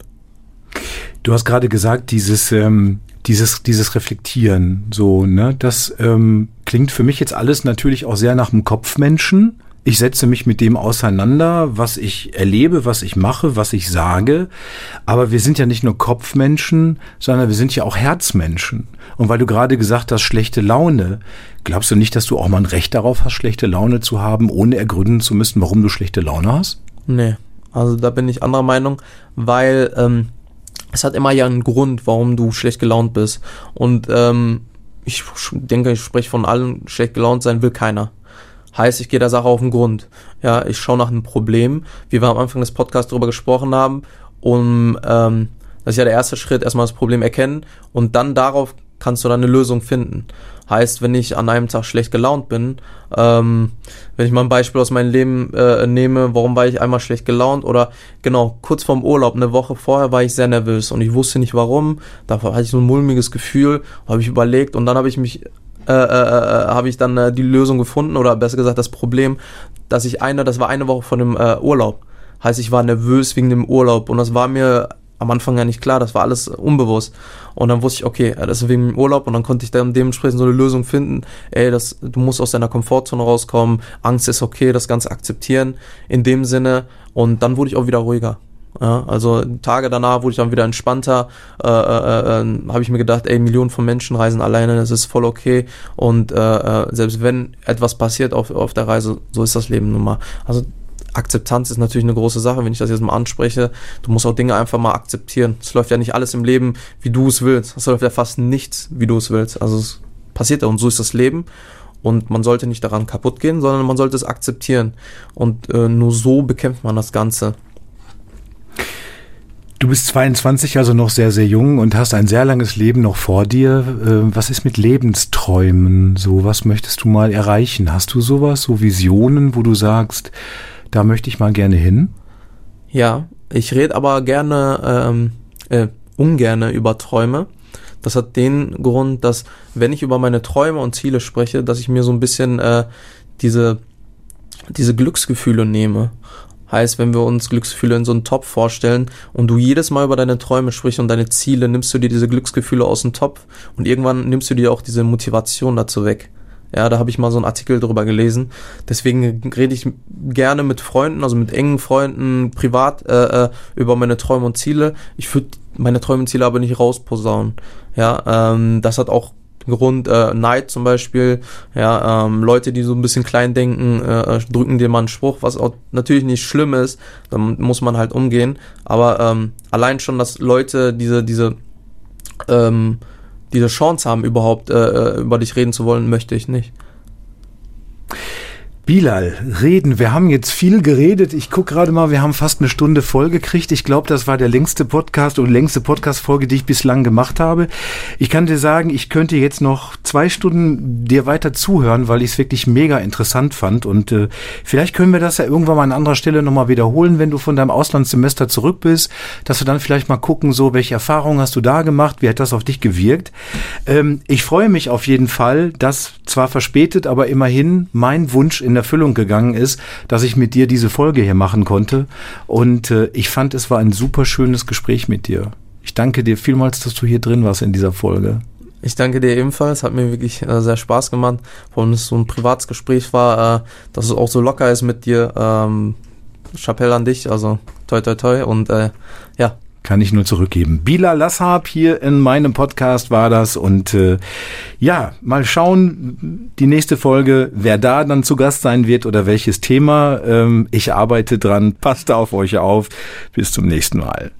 Du hast gerade gesagt, dieses, ähm, dieses, dieses Reflektieren, so, ne, das ähm, klingt für mich jetzt alles natürlich auch sehr nach dem Kopfmenschen. Ich setze mich mit dem auseinander, was ich erlebe, was ich mache, was ich sage. Aber wir sind ja nicht nur Kopfmenschen, sondern wir sind ja auch Herzmenschen. Und weil du gerade gesagt hast, schlechte Laune, glaubst du nicht, dass du auch mal ein Recht darauf hast, schlechte Laune zu haben, ohne ergründen zu müssen, warum du schlechte Laune hast? Nee, also da bin ich anderer Meinung, weil ähm, es hat immer ja einen Grund, warum du schlecht gelaunt bist. Und ähm, ich denke, ich spreche von allen, schlecht gelaunt sein will keiner. Heißt, ich gehe der Sache auf den Grund. Ja, ich schaue nach einem Problem, wie wir am Anfang des Podcasts darüber gesprochen haben, um ähm, das ist ja der erste Schritt, erstmal das Problem erkennen und dann darauf kannst du dann eine Lösung finden. Heißt, wenn ich an einem Tag schlecht gelaunt bin, ähm, wenn ich mal ein Beispiel aus meinem Leben äh, nehme, warum war ich einmal schlecht gelaunt oder genau, kurz vorm Urlaub, eine Woche vorher war ich sehr nervös und ich wusste nicht warum, da hatte ich so ein mulmiges Gefühl, habe ich überlegt und dann habe ich mich äh, äh, äh, habe ich dann äh, die Lösung gefunden oder besser gesagt das Problem, dass ich eine, das war eine Woche von dem äh, Urlaub. Heißt, ich war nervös wegen dem Urlaub und das war mir am Anfang ja nicht klar, das war alles unbewusst. Und dann wusste ich, okay, das ist wegen dem Urlaub und dann konnte ich dann dementsprechend so eine Lösung finden, ey, das, du musst aus deiner Komfortzone rauskommen, Angst ist okay, das Ganze akzeptieren in dem Sinne und dann wurde ich auch wieder ruhiger. Ja, also Tage danach wurde ich dann wieder entspannter, äh, äh, äh, habe ich mir gedacht, ey, Millionen von Menschen reisen alleine, das ist voll okay und äh, äh, selbst wenn etwas passiert auf, auf der Reise, so ist das Leben nun mal. Also Akzeptanz ist natürlich eine große Sache, wenn ich das jetzt mal anspreche. Du musst auch Dinge einfach mal akzeptieren. Es läuft ja nicht alles im Leben, wie du es willst. Es läuft ja fast nichts, wie du es willst. Also es passiert ja und so ist das Leben. Und man sollte nicht daran kaputt gehen, sondern man sollte es akzeptieren. Und äh, nur so bekämpft man das Ganze. Du bist 22, also noch sehr, sehr jung und hast ein sehr langes Leben noch vor dir. Äh, was ist mit Lebensträumen? So, was möchtest du mal erreichen? Hast du sowas, so Visionen, wo du sagst, da möchte ich mal gerne hin? Ja, ich rede aber gerne, ähm, äh, ungerne über Träume. Das hat den Grund, dass wenn ich über meine Träume und Ziele spreche, dass ich mir so ein bisschen äh, diese, diese Glücksgefühle nehme. Heißt, wenn wir uns Glücksgefühle in so einen Topf vorstellen und du jedes Mal über deine Träume sprichst und deine Ziele, nimmst du dir diese Glücksgefühle aus dem Topf und irgendwann nimmst du dir auch diese Motivation dazu weg. Ja, da habe ich mal so einen Artikel drüber gelesen. Deswegen rede ich gerne mit Freunden, also mit engen Freunden, privat äh, äh über meine Träume und Ziele. Ich würde meine Träume und Ziele aber nicht rausposaunen. Ja, ähm, das hat auch Grund, äh, Neid zum Beispiel, ja, ähm, Leute, die so ein bisschen klein denken, äh, äh, drücken dir mal einen Spruch, was auch natürlich nicht schlimm ist, dann muss man halt umgehen, aber ähm, allein schon, dass Leute diese, diese, ähm, diese Chance haben, überhaupt äh, äh über dich reden zu wollen, möchte ich nicht. Bilal, reden. Wir haben jetzt viel geredet. Ich gucke gerade mal, wir haben fast eine Stunde voll gekriegt. Ich glaube, das war der längste Podcast oder längste Podcast-Folge, die ich bislang gemacht habe. Ich kann dir sagen, ich könnte jetzt noch zwei Stunden dir weiter zuhören, weil ich es wirklich mega interessant fand. Und äh, vielleicht können wir das ja irgendwann mal an anderer Stelle nochmal wiederholen, wenn du von deinem Auslandssemester zurück bist, dass wir dann vielleicht mal gucken, so welche Erfahrungen hast du da gemacht, wie hat das auf dich gewirkt. Ähm, ich freue mich auf jeden Fall, dass zwar verspätet, aber immerhin mein Wunsch in Erfüllung gegangen ist, dass ich mit dir diese Folge hier machen konnte. Und äh, ich fand, es war ein super schönes Gespräch mit dir. Ich danke dir vielmals, dass du hier drin warst in dieser Folge. Ich danke dir ebenfalls, hat mir wirklich äh, sehr Spaß gemacht, vor allem, dass es so ein privates Gespräch war, äh, dass es auch so locker ist mit dir. Ähm, Chapelle an dich, also toi toi toi und äh, ja, kann ich nur zurückgeben. Bila Lassab hier in meinem Podcast war das und äh, ja, mal schauen, die nächste Folge, wer da dann zu Gast sein wird oder welches Thema. Ähm, ich arbeite dran. Passt auf euch auf. Bis zum nächsten Mal.